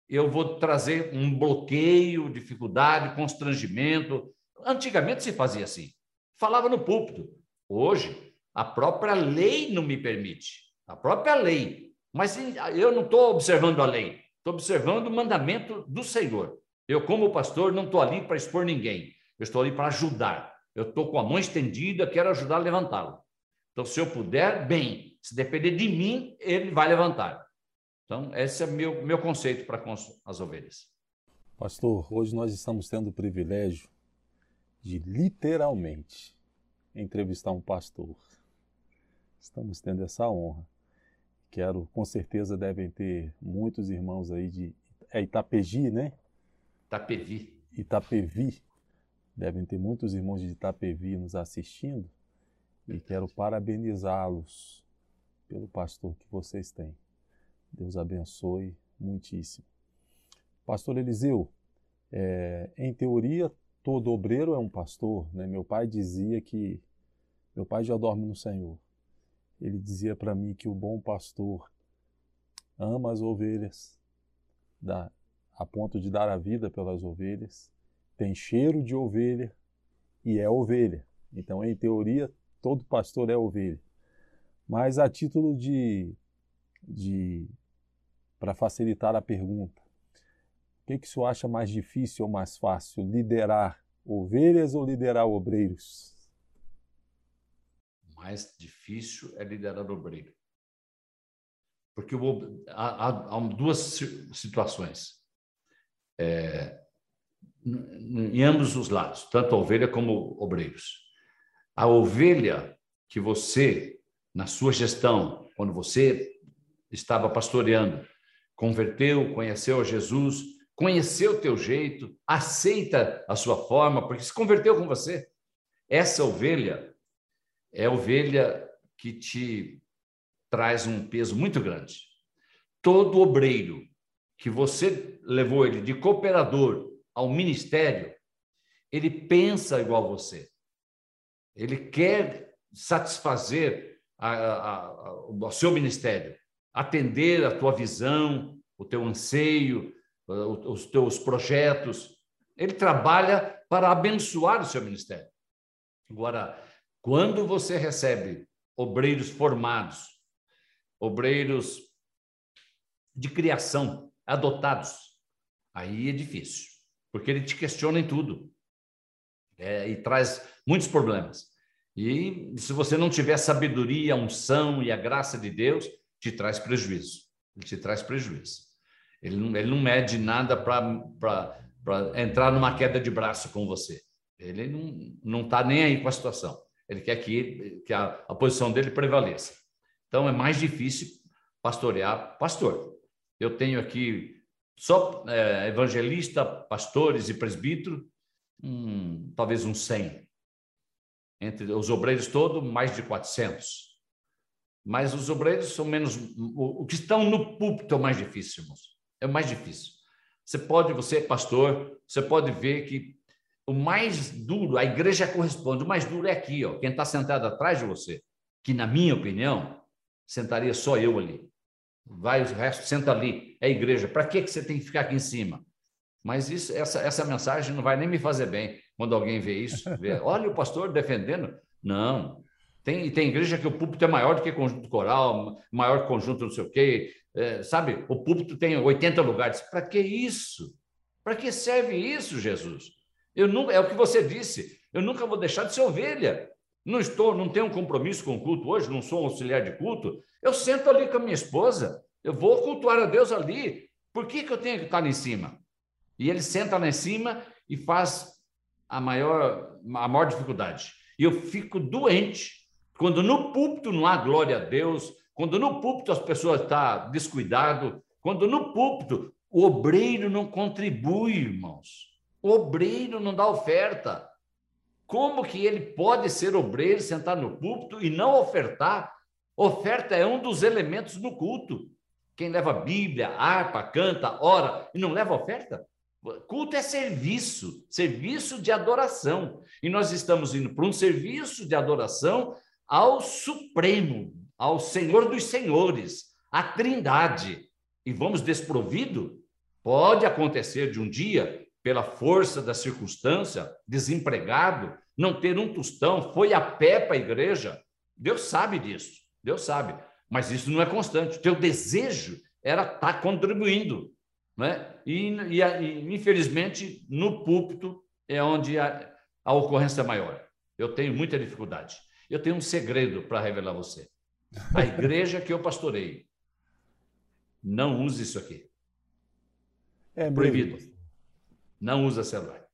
eu vou trazer um bloqueio, dificuldade, constrangimento. Antigamente se fazia assim. Falava no púlpito. Hoje, a própria lei não me permite. A própria lei. Mas eu não estou observando a lei. Estou observando o mandamento do Senhor. Eu, como pastor, não estou ali para expor ninguém. Eu estou ali para ajudar. Eu estou com a mão estendida, quero ajudar a levantá-lo. Então, se eu puder, bem. Se depender de mim, ele vai levantar. Então, esse é meu meu conceito para com as ovelhas. Pastor, hoje nós estamos tendo o privilégio de literalmente entrevistar um pastor. Estamos tendo essa honra. Quero, com certeza devem ter muitos irmãos aí de é Itapeji, né? Itapevi. Itapevi. Devem ter muitos irmãos de Itapevi nos assistindo. E quero parabenizá-los pelo pastor que vocês têm. Deus abençoe muitíssimo. Pastor Eliseu, é, em teoria, todo obreiro é um pastor. Né? Meu pai dizia que. Meu pai já dorme no Senhor. Ele dizia para mim que o bom pastor ama as ovelhas, dá, a ponto de dar a vida pelas ovelhas, tem cheiro de ovelha e é ovelha. Então, em teoria, todo pastor é ovelha. Mas a título de, de para facilitar a pergunta, o que, que o senhor acha mais difícil ou mais fácil, liderar ovelhas ou liderar obreiros? Mais difícil é liderar obreiro. Porque o, há, há, duas situações é, em ambos os lados, tanto a ovelha como obreiros. A ovelha que você na sua gestão, quando você estava pastoreando, converteu, conheceu Jesus, conheceu o teu jeito, aceita a sua forma, porque se converteu com você. Essa ovelha é ovelha que te traz um peso muito grande. Todo obreiro que você levou ele de cooperador ao ministério, ele pensa igual você. Ele quer satisfazer a, a, a, o seu ministério, atender a tua visão, o teu anseio, os teus projetos. Ele trabalha para abençoar o seu ministério. Agora, quando você recebe obreiros formados, obreiros de criação, adotados, aí é difícil, porque ele te questiona em tudo é, e traz muitos problemas. E se você não tiver sabedoria, unção e a graça de Deus, te traz prejuízo. Ele te traz prejuízo. Ele não, ele não mede nada para entrar numa queda de braço com você. Ele não está nem aí com a situação. Ele quer que, que a, a posição dele prevaleça. Então é mais difícil pastorear pastor. Eu tenho aqui só é, evangelista, pastores e presbítero, hum, talvez uns 100. Entre os obreiros todos, mais de 400. Mas os obreiros são menos. O, o que estão no púlpito é o mais difícil, irmãos. É o mais difícil. Você pode, você é pastor, você pode ver que o mais duro, a igreja corresponde, o mais duro é aqui, ó, quem está sentado atrás de você, que na minha opinião, sentaria só eu ali. Vai o resto, senta ali, é a igreja. Para que, você tem que ficar aqui em cima? Mas isso, essa, essa mensagem não vai nem me fazer bem quando alguém vê isso. Vê, <laughs> Olha o pastor defendendo. Não. Tem, tem igreja que o púlpito é maior do que conjunto coral, maior conjunto não sei o quê. É, sabe, o púlpito tem 80 lugares. Para que isso? Para que serve isso, Jesus? Eu nunca, é o que você disse, eu nunca vou deixar de ser ovelha. Não estou, não tenho um compromisso com o culto hoje, não sou um auxiliar de culto. Eu sento ali com a minha esposa, eu vou cultuar a Deus ali. Por que, que eu tenho que estar lá em cima? E ele senta lá em cima e faz a maior, a maior dificuldade. E eu fico doente quando no púlpito não há glória a Deus, quando no púlpito as pessoas estão tá descuidado, quando no púlpito o obreiro não contribui, irmãos. Obreiro não dá oferta. Como que ele pode ser obreiro, sentar no púlpito e não ofertar? Oferta é um dos elementos do culto. Quem leva Bíblia, harpa, canta, ora e não leva oferta? Culto é serviço, serviço de adoração. E nós estamos indo para um serviço de adoração ao Supremo, ao Senhor dos Senhores, à Trindade. E vamos desprovido? Pode acontecer de um dia pela força da circunstância, desempregado, não ter um tostão, foi a pé para a igreja. Deus sabe disso, Deus sabe. Mas isso não é constante. O teu desejo era estar tá contribuindo. Né? E, e, e infelizmente, no púlpito é onde a, a ocorrência é maior. Eu tenho muita dificuldade. Eu tenho um segredo para revelar a você. A igreja que eu pastorei não use isso aqui. É proibido não usa celular.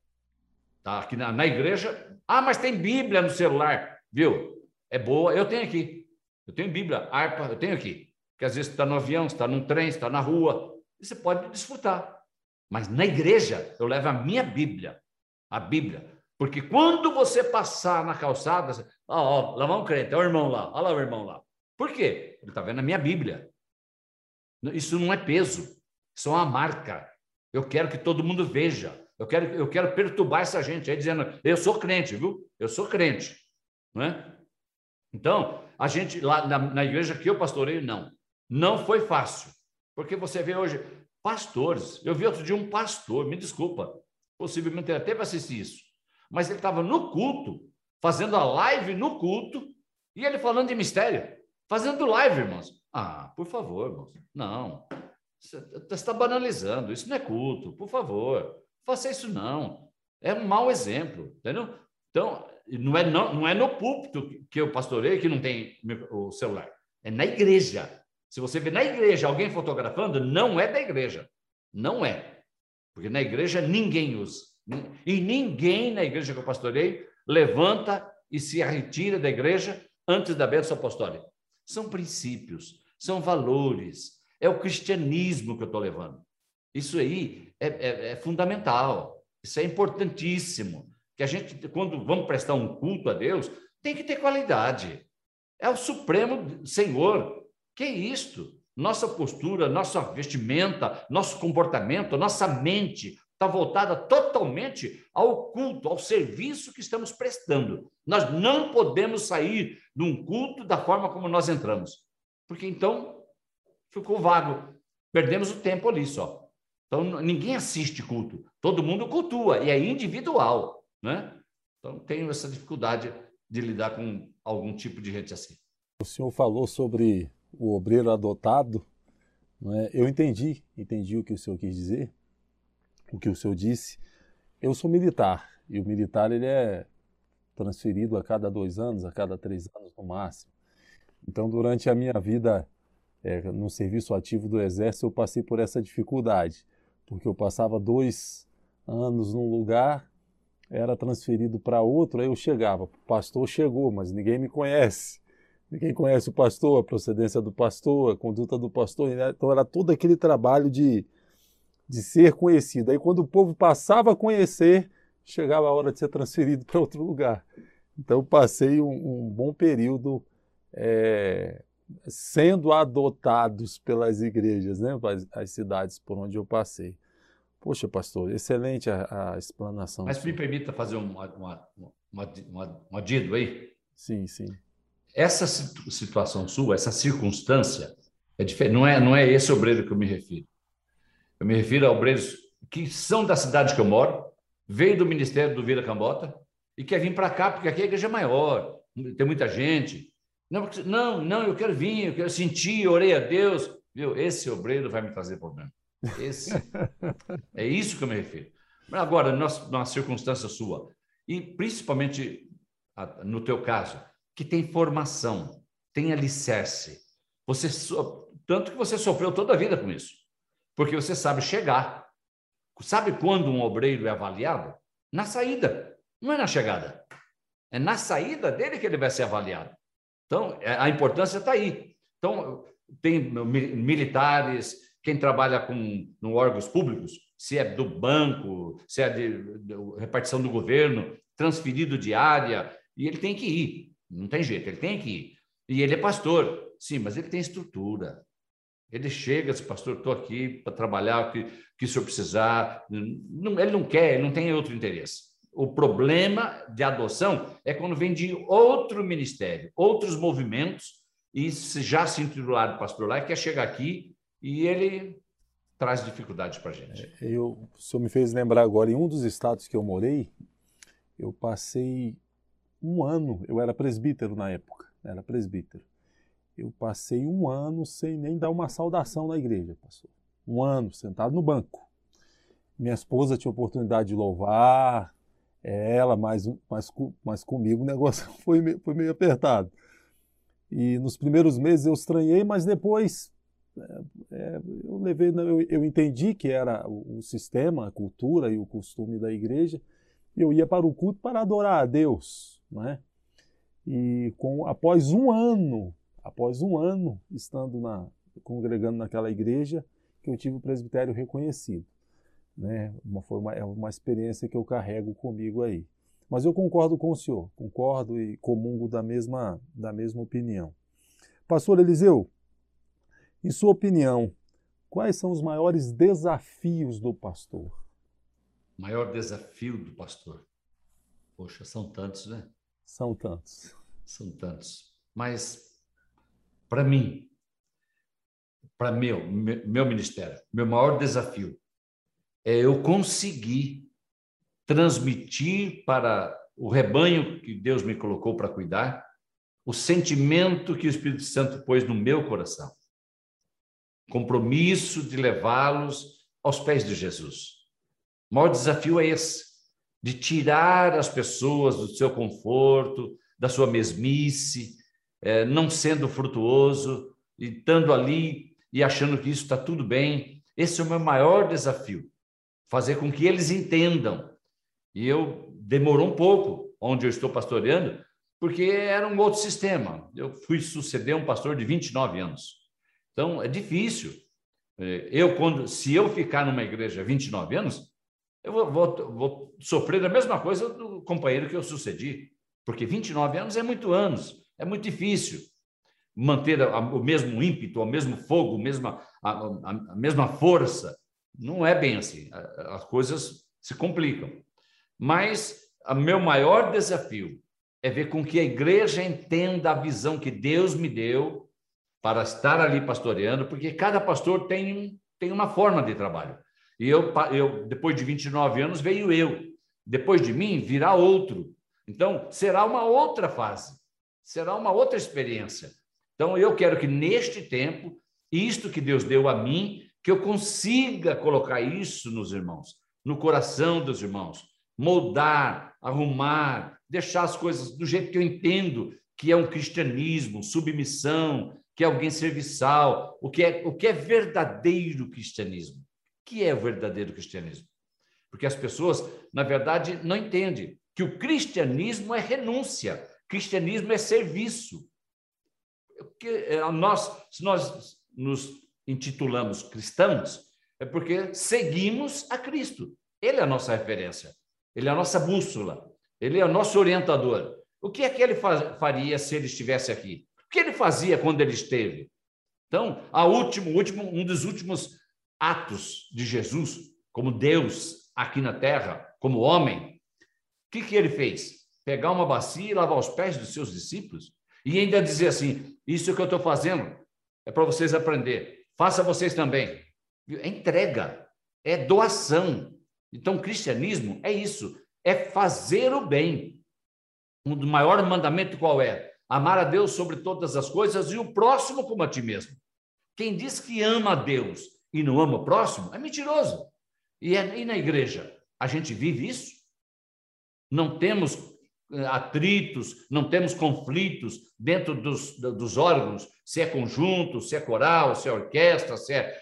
Tá aqui na, na igreja, ah, mas tem Bíblia no celular, viu? É boa, eu tenho aqui. Eu tenho Bíblia, harpa, eu tenho aqui. Porque às vezes está no avião, está no trem, está na rua, você pode desfrutar. Mas na igreja, eu levo a minha Bíblia, a Bíblia. Porque quando você passar na calçada, você, ó, ó, lá vai um crente, olha o irmão lá, olha lá o irmão lá. Por quê? Ele está vendo a minha Bíblia. Isso não é peso, isso é uma marca. Eu quero que todo mundo veja. Eu quero, eu quero perturbar essa gente aí dizendo, eu sou crente, viu? Eu sou crente. Não é? Então, a gente lá na, na igreja que eu pastorei, não. Não foi fácil. Porque você vê hoje pastores. Eu vi outro dia um pastor, me desculpa, possivelmente até vai assistir isso. Mas ele estava no culto, fazendo a live no culto, e ele falando de mistério, fazendo live, irmãos. Ah, por favor, irmãos. Não. Você está banalizando, isso não é culto, por favor, faça isso não. É um mau exemplo, entendeu? Então, não é, não, não é no púlpito que eu pastorei que não tem o celular, é na igreja. Se você vê na igreja alguém fotografando, não é da igreja, não é. Porque na igreja ninguém usa. E ninguém na igreja que eu pastorei levanta e se retira da igreja antes da bênção apostólica. são princípios, são valores, é o cristianismo que eu estou levando. Isso aí é, é, é, fundamental, isso é importantíssimo. Que a gente, quando vamos prestar um culto a Deus, tem que ter qualidade. É o Supremo Senhor. Que é isto? Nossa postura, nossa vestimenta, nosso comportamento, nossa mente está voltada totalmente ao culto, ao serviço que estamos prestando. Nós não podemos sair de um culto da forma como nós entramos, porque então ficou vago. Perdemos o tempo ali só. Então ninguém assiste culto, todo mundo cultua e é individual, né? Então tenho essa dificuldade de lidar com algum tipo de gente assim. O senhor falou sobre o obreiro adotado, é? eu entendi, entendi o que o senhor quis dizer, o que o senhor disse. Eu sou militar e o militar ele é transferido a cada dois anos, a cada três anos no máximo. Então, durante a minha vida é, no serviço ativo do Exército, eu passei por essa dificuldade, porque eu passava dois anos num lugar, era transferido para outro, aí eu chegava, o pastor chegou, mas ninguém me conhece. Ninguém conhece o pastor, a procedência do pastor, a conduta do pastor. Né? Então era todo aquele trabalho de, de ser conhecido. Aí quando o povo passava a conhecer, chegava a hora de ser transferido <laughs> para outro lugar. Então passei um, um bom período é, sendo adotados pelas igrejas, né? as, as, cidades por onde eu passei. Poxa, pastor, excelente a, a explanação. Mas me permita fazer uma, uma, uma, uma, uma dido aí? Sim, sim essa situação sua, essa circunstância, é diferente. Não é, não é esse obreiro que eu me refiro. Eu me refiro a obreiros que são da cidade que eu moro, veio do ministério do Vila Cambota e quer vir para cá porque aqui a igreja é maior, tem muita gente. Não, não, não, eu quero vir, eu quero sentir, orei a Deus. Viu? Esse obreiro vai me trazer problema. Esse. é isso que eu me refiro. Agora, na circunstância sua, e principalmente no teu caso, que tem formação, tem alicerce. Você tanto que você sofreu toda a vida com isso, porque você sabe chegar. Sabe quando um obreiro é avaliado? Na saída, não é na chegada. É na saída dele que ele vai ser avaliado. Então, é, a importância está aí. Então, tem militares, quem trabalha com no órgãos públicos, se é do banco, se é de, de repartição do governo, transferido de área, e ele tem que ir. Não tem jeito, ele tem que ir. E ele é pastor, sim, mas ele tem estrutura. Ele chega, diz, pastor, estou aqui para trabalhar o que, que o senhor precisar. Não, ele não quer, ele não tem outro interesse. O problema de adoção é quando vem de outro ministério, outros movimentos, e já se intitular pastor lá, quer chegar aqui e ele traz dificuldades para a gente. É, eu, o senhor me fez lembrar agora, em um dos estados que eu morei, eu passei um ano, eu era presbítero na época, era presbítero. Eu passei um ano sem nem dar uma saudação na igreja, pastor. Um ano, sentado no banco. Minha esposa tinha oportunidade de louvar, ela, mas, mas, mas comigo o negócio <laughs> foi, foi meio apertado. E nos primeiros meses eu estranhei, mas depois é, é, eu levei, eu, eu, entendi que era o, o, sistema, a cultura e o costume da igreja. Eu ia para o culto para adorar a Deus, é? E com, após um ano, após um ano estando na, congregando naquela igreja, que eu tive o presbitério reconhecido. Né? Uma, foi uma, é uma experiência que eu carrego comigo aí. Mas eu concordo com o senhor, concordo e comungo da mesma, da mesma opinião. Pastor Eliseu, em sua opinião, quais são os maiores desafios do pastor? Maior desafio do pastor? Poxa, são tantos, né? São tantos. São tantos. Mas, para mim, para meu, meu ministério, meu maior desafio é eu conseguir transmitir para o rebanho que Deus me colocou para cuidar o sentimento que o Espírito Santo pôs no meu coração. Compromisso de levá-los aos pés de Jesus. O maior desafio é esse de tirar as pessoas do seu conforto, da sua mesmice, é, não sendo frutuoso, e estando ali e achando que isso está tudo bem. Esse é o meu maior desafio, fazer com que eles entendam. E eu demorou um pouco, onde eu estou pastoreando, porque era um outro sistema. Eu fui suceder um pastor de 29 anos. Então, é difícil. É, eu, quando, se eu ficar numa igreja 29 anos, eu vou, vou, vou sofrer a mesma coisa do companheiro que eu sucedi, porque 29 anos é muito anos, é muito difícil manter a, a, o mesmo ímpeto, o mesmo fogo, a mesma, a, a mesma força. Não é bem assim. As coisas se complicam. Mas o meu maior desafio é ver com que a igreja entenda a visão que Deus me deu para estar ali pastoreando, porque cada pastor tem, tem uma forma de trabalho. E eu, eu, depois de 29 anos, veio eu. Depois de mim, virá outro. Então, será uma outra fase, será uma outra experiência. Então, eu quero que neste tempo, isto que Deus deu a mim, que eu consiga colocar isso nos irmãos, no coração dos irmãos, moldar, arrumar, deixar as coisas do jeito que eu entendo que é um cristianismo, submissão, que é alguém serviçal, o que é, o que é verdadeiro cristianismo. O que é o verdadeiro cristianismo? Porque as pessoas, na verdade, não entendem que o cristianismo é renúncia, cristianismo é serviço. É, nós, se nós nos intitulamos cristãos, é porque seguimos a Cristo. Ele é a nossa referência, ele é a nossa bússola, ele é o nosso orientador. O que é que ele faria se ele estivesse aqui? O que ele fazia quando ele esteve? Então, a último, último, um dos últimos atos de Jesus, como Deus aqui na terra, como homem, o que, que ele fez? Pegar uma bacia e lavar os pés dos seus discípulos e ainda dizer assim: Isso que eu estou fazendo é para vocês aprender, faça vocês também. É entrega, é doação. Então, cristianismo é isso, é fazer o bem. Um do maior mandamento qual é? Amar a Deus sobre todas as coisas e o próximo como a ti mesmo. Quem diz que ama a Deus e não ama o próximo é mentiroso. E, é, e na igreja, a gente vive isso? Não temos atritos, não temos conflitos dentro dos, dos órgãos, se é conjunto, se é coral, se é orquestra, se é.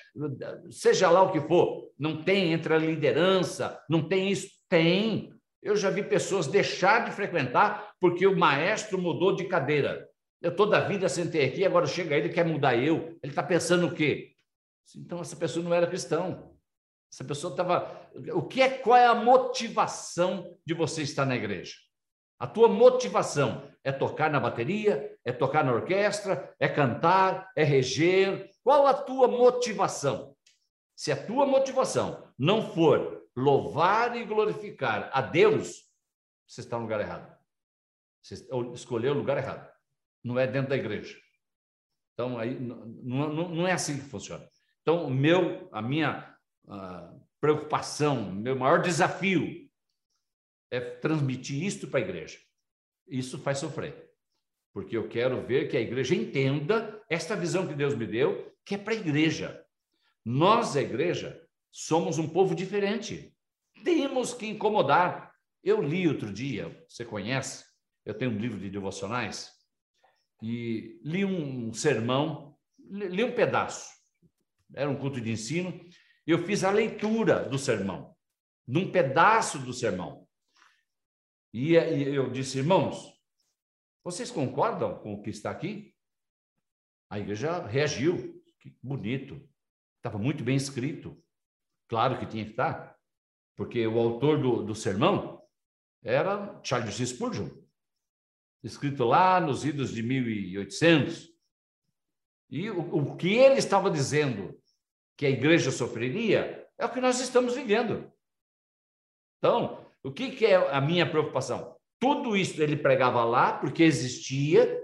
seja lá o que for. Não tem entre a liderança, não tem isso? Tem. Eu já vi pessoas deixar de frequentar porque o maestro mudou de cadeira. Eu toda a vida sentei aqui, agora chega ele quer mudar eu. Ele está pensando o quê? Então, essa pessoa não era cristão. Essa pessoa estava. O que é, qual é a motivação de você estar na igreja? A tua motivação é tocar na bateria, é tocar na orquestra, é cantar, é reger. Qual a tua motivação? Se a tua motivação não for louvar e glorificar a Deus, você está no lugar errado. Você escolheu o lugar errado. Não é dentro da igreja. Então, aí, não, não, não é assim que funciona. Então, meu, a minha uh, preocupação, meu maior desafio é transmitir isto para a igreja. Isso faz sofrer. Porque eu quero ver que a igreja entenda esta visão que Deus me deu, que é para a igreja. Nós, a igreja, somos um povo diferente. Temos que incomodar. Eu li outro dia, você conhece? Eu tenho um livro de devocionais e li um sermão, li um pedaço. Era um culto de ensino. Eu fiz a leitura do sermão, num pedaço do sermão. E eu disse, irmãos, vocês concordam com o que está aqui? A igreja reagiu. Que bonito. Estava muito bem escrito. Claro que tinha que estar, porque o autor do, do sermão era Charles Spurgeon, escrito lá nos idos de 1800. E o, o que ele estava dizendo que a igreja sofreria é o que nós estamos vivendo. Então, o que, que é a minha preocupação? Tudo isso ele pregava lá porque existia,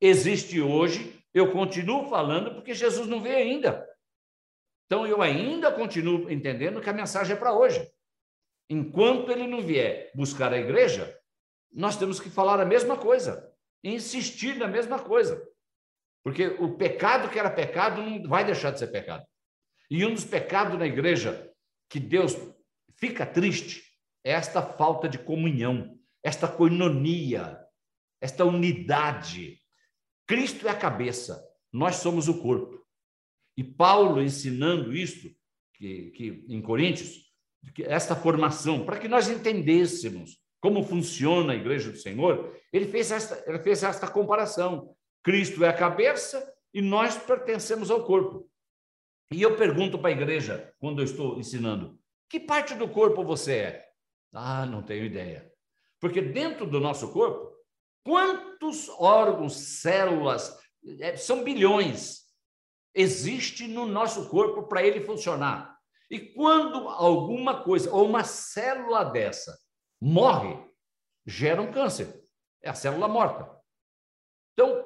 existe hoje, eu continuo falando porque Jesus não veio ainda. Então, eu ainda continuo entendendo que a mensagem é para hoje. Enquanto ele não vier buscar a igreja, nós temos que falar a mesma coisa, insistir na mesma coisa. Porque o pecado que era pecado não vai deixar de ser pecado. E um dos pecados na igreja que Deus fica triste esta falta de comunhão, esta coinonia, esta unidade. Cristo é a cabeça, nós somos o corpo. E Paulo ensinando isto, que, que em Coríntios, que esta formação, para que nós entendêssemos como funciona a igreja do Senhor, ele fez esta, ele fez esta comparação. Cristo é a cabeça e nós pertencemos ao corpo. E eu pergunto para a igreja, quando eu estou ensinando, que parte do corpo você é? Ah, não tenho ideia. Porque dentro do nosso corpo, quantos órgãos, células, é, são bilhões, existe no nosso corpo para ele funcionar. E quando alguma coisa, ou uma célula dessa, morre, gera um câncer. É a célula morta. Então,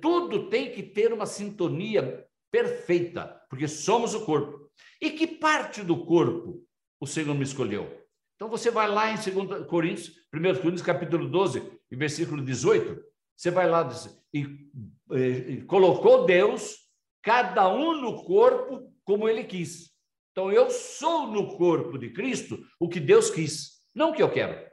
tudo tem que ter uma sintonia perfeita, porque somos o corpo. E que parte do corpo o Senhor me escolheu? Então você vai lá em 2 Coríntios, 1 Coríntios capítulo 12, versículo 18, você vai lá e, e, e colocou Deus, cada um no corpo como ele quis. Então eu sou no corpo de Cristo o que Deus quis, não o que eu quero.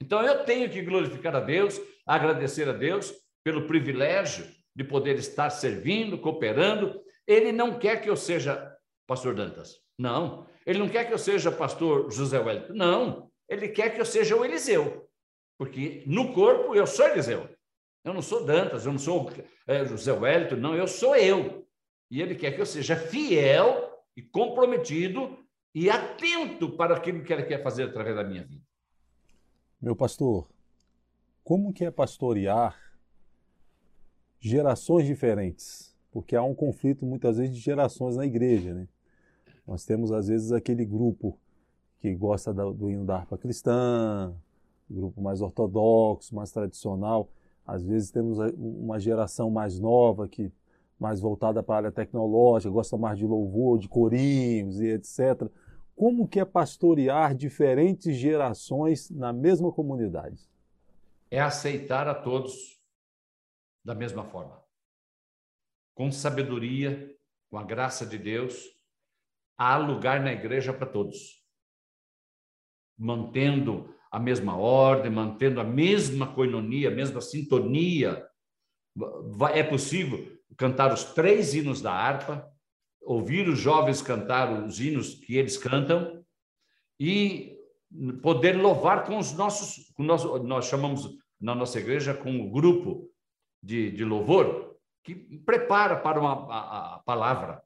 Então eu tenho que glorificar a Deus, agradecer a Deus pelo privilégio de poder estar servindo, cooperando. Ele não quer que eu seja pastor Dantas. Não. Ele não quer que eu seja pastor José Wellington. Não. Ele quer que eu seja o Eliseu. Porque no corpo eu sou Eliseu. Eu não sou Dantas, eu não sou é, José Wellington, não, eu sou eu. E ele quer que eu seja fiel e comprometido e atento para aquilo que ele quer fazer através da minha vida. Meu pastor, como que é pastorear gerações diferentes? Porque há um conflito muitas vezes de gerações na igreja, né? Nós temos, às vezes, aquele grupo que gosta do hino da harpa cristã, grupo mais ortodoxo, mais tradicional. Às vezes temos uma geração mais nova, que mais voltada para a área tecnológica, gosta mais de louvor, de corinhos e etc. Como que é pastorear diferentes gerações na mesma comunidade? É aceitar a todos da mesma forma. Com sabedoria, com a graça de Deus, há lugar na igreja para todos. Mantendo a mesma ordem, mantendo a mesma coinonia, a mesma sintonia. É possível cantar os três hinos da harpa, ouvir os jovens cantar os hinos que eles cantam e poder louvar com os nossos, com nós, chamamos na nossa igreja com o grupo de, de louvor que prepara para uma a, a palavra.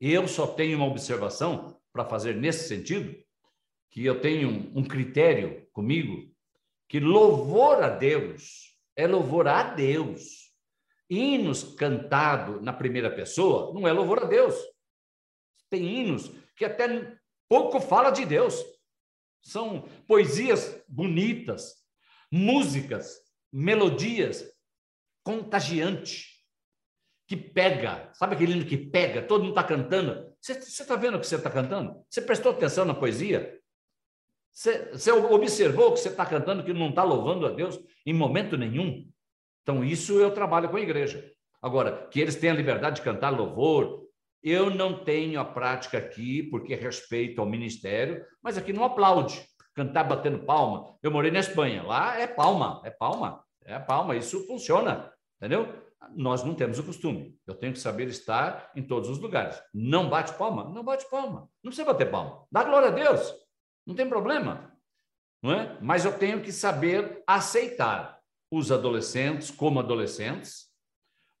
Eu só tenho uma observação para fazer nesse sentido, que eu tenho um, critério comigo, que louvor a Deus é louvor a Deus. Hinos cantado na primeira pessoa não é louvor a Deus. Tem hinos que até pouco fala de Deus. São poesias bonitas, músicas, melodias contagiantes que pega. Sabe aquele hino que pega? Todo mundo está cantando. Você está vendo o que você está cantando? Você prestou atenção na poesia? Você, você observou que você está cantando que não está louvando a Deus em momento nenhum? Então, isso eu trabalho com a igreja. Agora, que eles tenham a liberdade de cantar louvor, eu não tenho a prática aqui, porque respeito ao ministério, mas aqui não aplaude. Cantar batendo palma. Eu morei na Espanha, lá é palma, é palma, é palma, isso funciona, entendeu? Nós não temos o costume. Eu tenho que saber estar em todos os lugares. Não bate palma? Não bate palma. Não precisa bater palma. Dá glória a Deus. Não tem problema. Não é? Mas eu tenho que saber aceitar os adolescentes como adolescentes,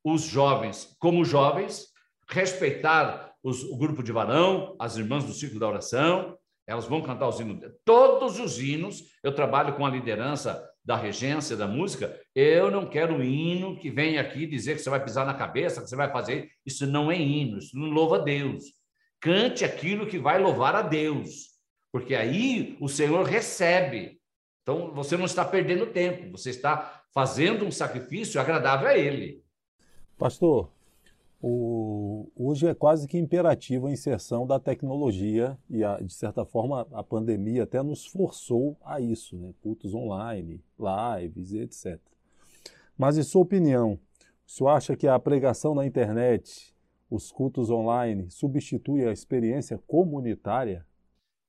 os jovens como jovens, respeitar os, o grupo de varão, as irmãs do ciclo da oração, elas vão cantar os hinos. Todos os hinos, eu trabalho com a liderança da regência da música, eu não quero hino que venha aqui dizer que você vai pisar na cabeça, que você vai fazer. Isso não é hino, isso não louva a Deus. Cante aquilo que vai louvar a Deus, porque aí o Senhor recebe. Então você não está perdendo tempo, você está fazendo um sacrifício agradável a Ele. Pastor, o, hoje é quase que imperativo a inserção da tecnologia e, a, de certa forma, a pandemia até nos forçou a isso, né? cultos online, lives etc. Mas, em sua opinião, o senhor acha que a pregação na internet, os cultos online, substitui a experiência comunitária?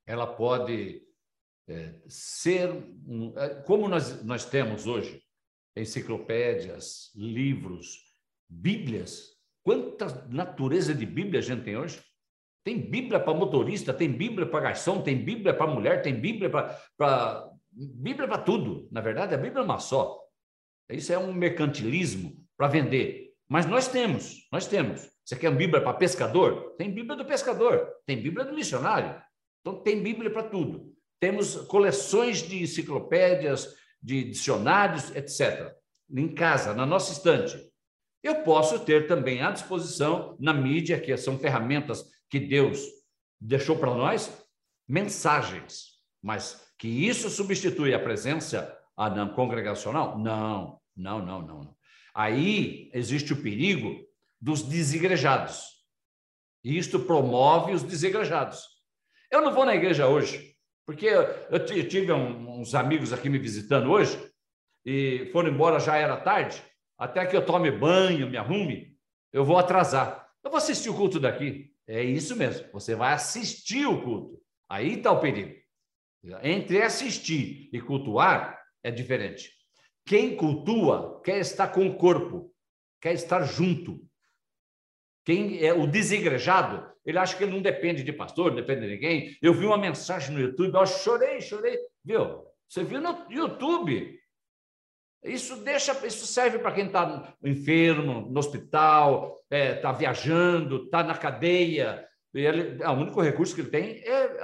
Ela pode é, ser, é, como nós, nós temos hoje, enciclopédias, livros, bíblias Quanta natureza de Bíblia a gente tem hoje? Tem Bíblia para motorista, tem Bíblia para garçom, tem Bíblia para mulher, tem Bíblia para Bíblia para tudo. Na verdade, a Bíblia é uma só. Isso é um mercantilismo para vender. Mas nós temos, nós temos. Você quer uma Bíblia para pescador? Tem Bíblia do pescador, tem Bíblia do missionário. Então, tem Bíblia para tudo. Temos coleções de enciclopédias, de dicionários, etc. Em casa, na nossa estante. Eu posso ter também à disposição na mídia, que são ferramentas que Deus deixou para nós, mensagens. Mas que isso substitui a presença congregacional? Não, não, não, não. Aí existe o perigo dos desigrejados. E isto promove os desigrejados. Eu não vou na igreja hoje, porque eu tive uns amigos aqui me visitando hoje e foram embora, já era tarde. Até que eu tome banho, me arrume, eu vou atrasar. Eu vou assistir o culto daqui. É isso mesmo, você vai assistir o culto. Aí está o perigo. Entre assistir e cultuar é diferente. Quem cultua quer estar com o corpo, quer estar junto. Quem é o desigrejado, ele acha que ele não depende de pastor, não depende de ninguém. Eu vi uma mensagem no YouTube, eu chorei, chorei. Viu? Você viu no YouTube? Isso deixa, isso serve para quem está enfermo, no hospital, está é, tá viajando, está na cadeia, ele, é, o único recurso que ele tem é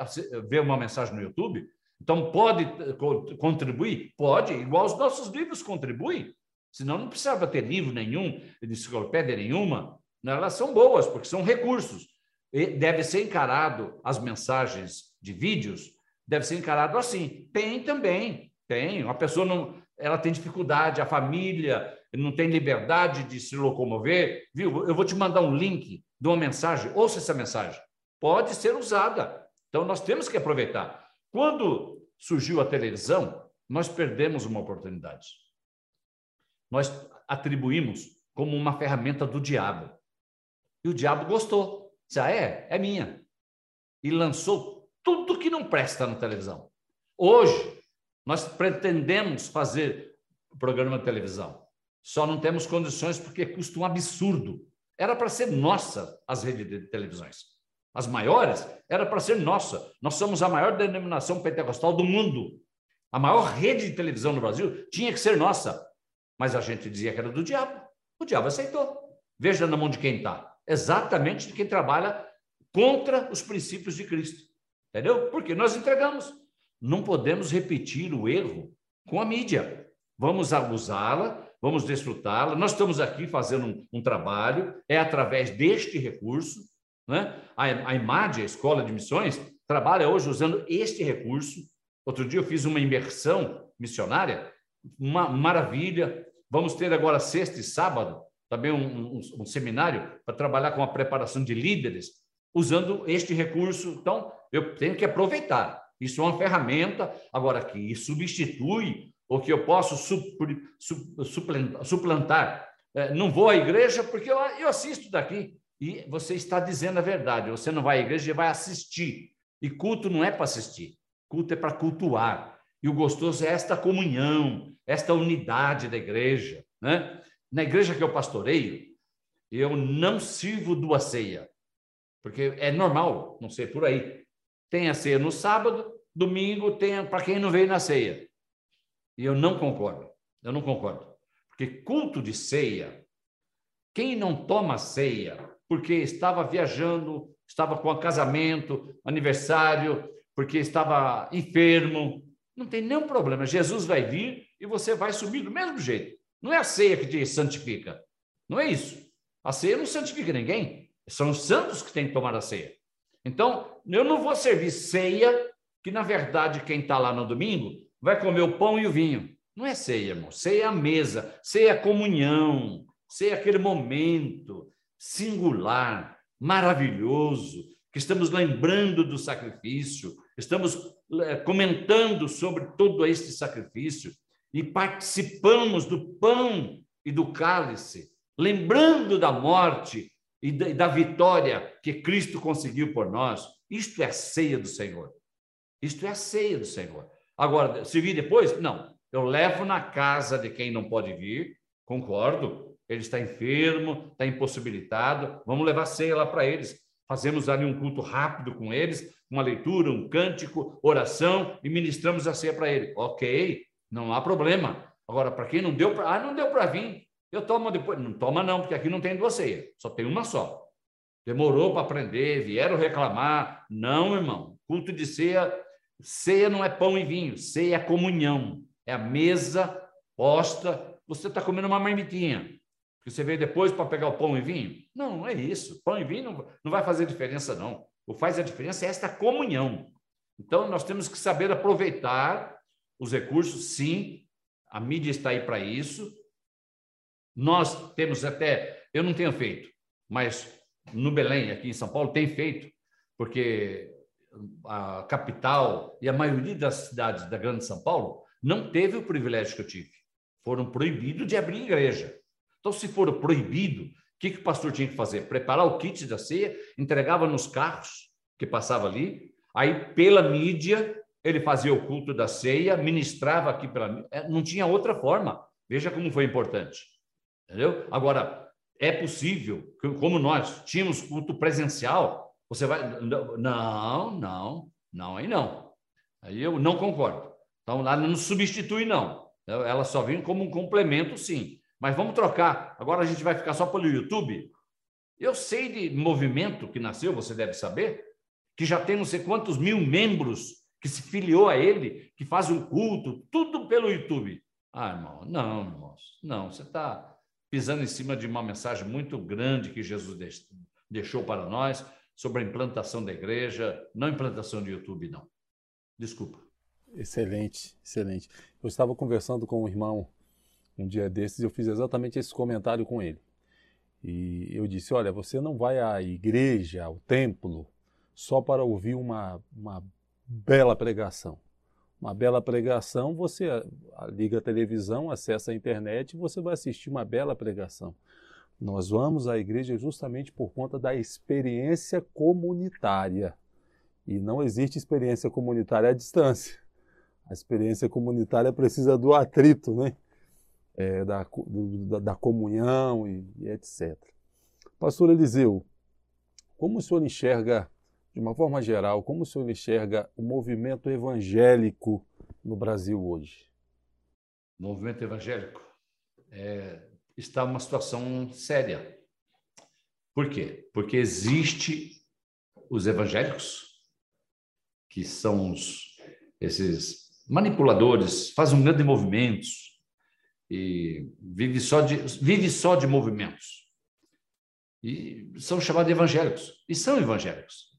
ver uma mensagem no YouTube. Então, pode eh, contribuir? Pode, igual os nossos livros contribuem. Senão, não precisava ter livro nenhum, enciclopédia nenhuma. Elas são boas, porque são recursos. E deve ser encarado as mensagens de vídeos, deve ser encarado assim. Tem também, tem. Uma pessoa não, ela tem dificuldade, a família não tem liberdade de se locomover, viu? Eu vou te mandar um link de uma mensagem, ouça essa mensagem. Pode ser usada. Então, nós temos que aproveitar. Quando surgiu a televisão, nós perdemos uma oportunidade. Nós atribuímos como uma ferramenta do diabo. E o diabo gostou. Disse, ah, é? É minha. E lançou tudo que não presta na televisão. Hoje, nós pretendemos fazer programa de televisão. Só não temos condições porque custa um absurdo. Era para ser nossa as redes de televisões. As maiores era para ser nossa. Nós somos a maior denominação pentecostal do mundo. A maior rede de televisão no Brasil tinha que ser nossa. Mas a gente dizia que era do diabo. O diabo aceitou. Veja na mão de quem está. Exatamente de quem trabalha contra os princípios de Cristo. Entendeu? Porque nós entregamos. Não podemos repetir o erro com a mídia. Vamos abusá-la, vamos desfrutá-la. Nós estamos aqui fazendo um, um, trabalho, é através deste recurso. Né? A, a IMAD, a Escola de Missões, trabalha hoje usando este recurso. Outro dia eu fiz uma imersão missionária, uma maravilha. Vamos ter agora sexta e sábado também um, um, um seminário para trabalhar com a preparação de líderes, usando este recurso. Então, eu tenho que aproveitar. Isso é uma ferramenta, agora, que substitui ou que eu posso suplantar. É, não vou à igreja porque eu, eu assisto daqui. E você está dizendo a verdade. Você não vai à igreja e vai assistir. E culto não é para assistir. Culto é para cultuar. E o gostoso é esta comunhão, esta unidade da igreja. Né? Na igreja que eu pastoreio, eu não sirvo duas ceia, porque é normal, não sei por aí. Tem a ceia no sábado, domingo tem para quem não veio na ceia. E eu não concordo. Eu não concordo. Porque culto de ceia, quem não toma ceia porque estava viajando, estava com casamento, aniversário, porque estava enfermo, não tem nenhum problema. Jesus vai vir e você vai subir do mesmo jeito. Não é a ceia que te santifica. Não é isso. A ceia não santifica ninguém. São os santos que têm que tomar a ceia. Então, eu não vou servir ceia, que na verdade quem está lá no domingo vai comer o pão e o vinho. Não é ceia, irmão. Ceia é a mesa, ceia é a comunhão, ceia é aquele momento singular, maravilhoso, que estamos lembrando do sacrifício, estamos eh, comentando sobre todo este sacrifício e participamos do pão e do cálice, lembrando da morte e da vitória que Cristo conseguiu por nós. Isto é a ceia do Senhor. Isto é a ceia do Senhor. Agora, se vir depois, não. Eu levo na casa de quem não pode vir, concordo. Ele está enfermo, está impossibilitado. Vamos levar ceia lá para eles. fazemos ali um culto rápido com eles, uma leitura, um cântico, oração e ministramos a ceia para ele. Ok, não há problema. Agora, para quem não deu para. Ah, não deu para vir. Eu tomo depois. Não toma, não, porque aqui não tem duas ceias, só tem uma só. Demorou para aprender, vieram reclamar. Não, irmão. Culto de ceia, ceia não é pão e vinho, ceia é comunhão. É a mesa posta. Você está comendo uma marmitinha. Que você veio depois para pegar o pão e vinho? Não, não é isso. Pão e vinho não, não vai fazer diferença, não. O que faz a diferença é esta comunhão. Então, nós temos que saber aproveitar os recursos, sim, a mídia está aí para isso. Nós temos até, eu não tenho feito, mas no Belém, aqui em São Paulo, tem feito, porque a capital e a maioria das cidades da Grande São Paulo não teve o privilégio que eu tive. Foram proibidos de abrir igreja. Então, se for proibido, o que, que o pastor tinha que fazer? Preparar o kit da ceia, entregava nos carros que passava ali, aí pela mídia ele fazia o culto da ceia, ministrava aqui pela. É, não tinha outra forma. Veja como foi importante. Entendeu? Agora, é possível, como nós tínhamos culto presencial, você vai. Não, não, não, aí não. Aí eu não concordo. Então, lá não substitui, não. Ela só vem como um complemento, sim. Mas vamos trocar. Agora a gente vai ficar só pelo YouTube. Eu sei de movimento que nasceu, você deve saber, que já tem não sei quantos mil membros que se filiou a ele, que faz um culto, tudo pelo YouTube. Ah, irmão, não, irmãos, não, você está pisando em cima de uma mensagem muito grande que Jesus deixou para nós sobre a implantação da igreja, não implantação de YouTube, não. Desculpa. Excelente, excelente. Eu estava conversando com um irmão um dia desses eu fiz exatamente esse comentário com ele. E eu disse: Olha, você não vai à igreja, ao templo, só para ouvir uma, uma bela pregação. Uma bela pregação, você liga a televisão, acessa a internet e você vai assistir uma bela pregação. Nós vamos à igreja justamente por conta da experiência comunitária. E não existe experiência comunitária à distância. A experiência comunitária precisa do atrito, né? É, da, do, da, comunhão e, e etc. Pastor Eliseu, como o senhor enxerga de uma forma geral, como o senhor enxerga o movimento evangélico no Brasil hoje? O movimento evangélico é, está uma situação séria. Por quê? Porque existe os evangélicos, que são os, esses manipuladores, fazem um grande movimentos e vive só de vive só de movimentos. E são chamados de evangélicos. E são evangélicos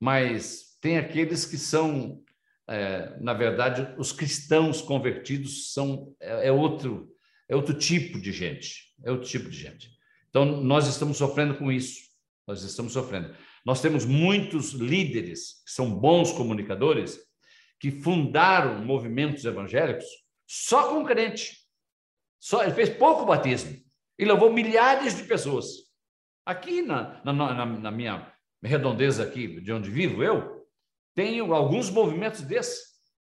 mas tem aqueles que são, é, na verdade, os cristãos convertidos são é, é, outro é outro tipo de gente, é outro tipo de gente. Então nós estamos sofrendo com isso, nós estamos sofrendo. Nós temos muitos líderes que são bons comunicadores que fundaram movimentos evangélicos só com crente. Só ele fez pouco batismo e levou milhares de pessoas. Aqui na, na, na, na minha redondeza aqui de onde vivo eu, tenho alguns movimentos desses.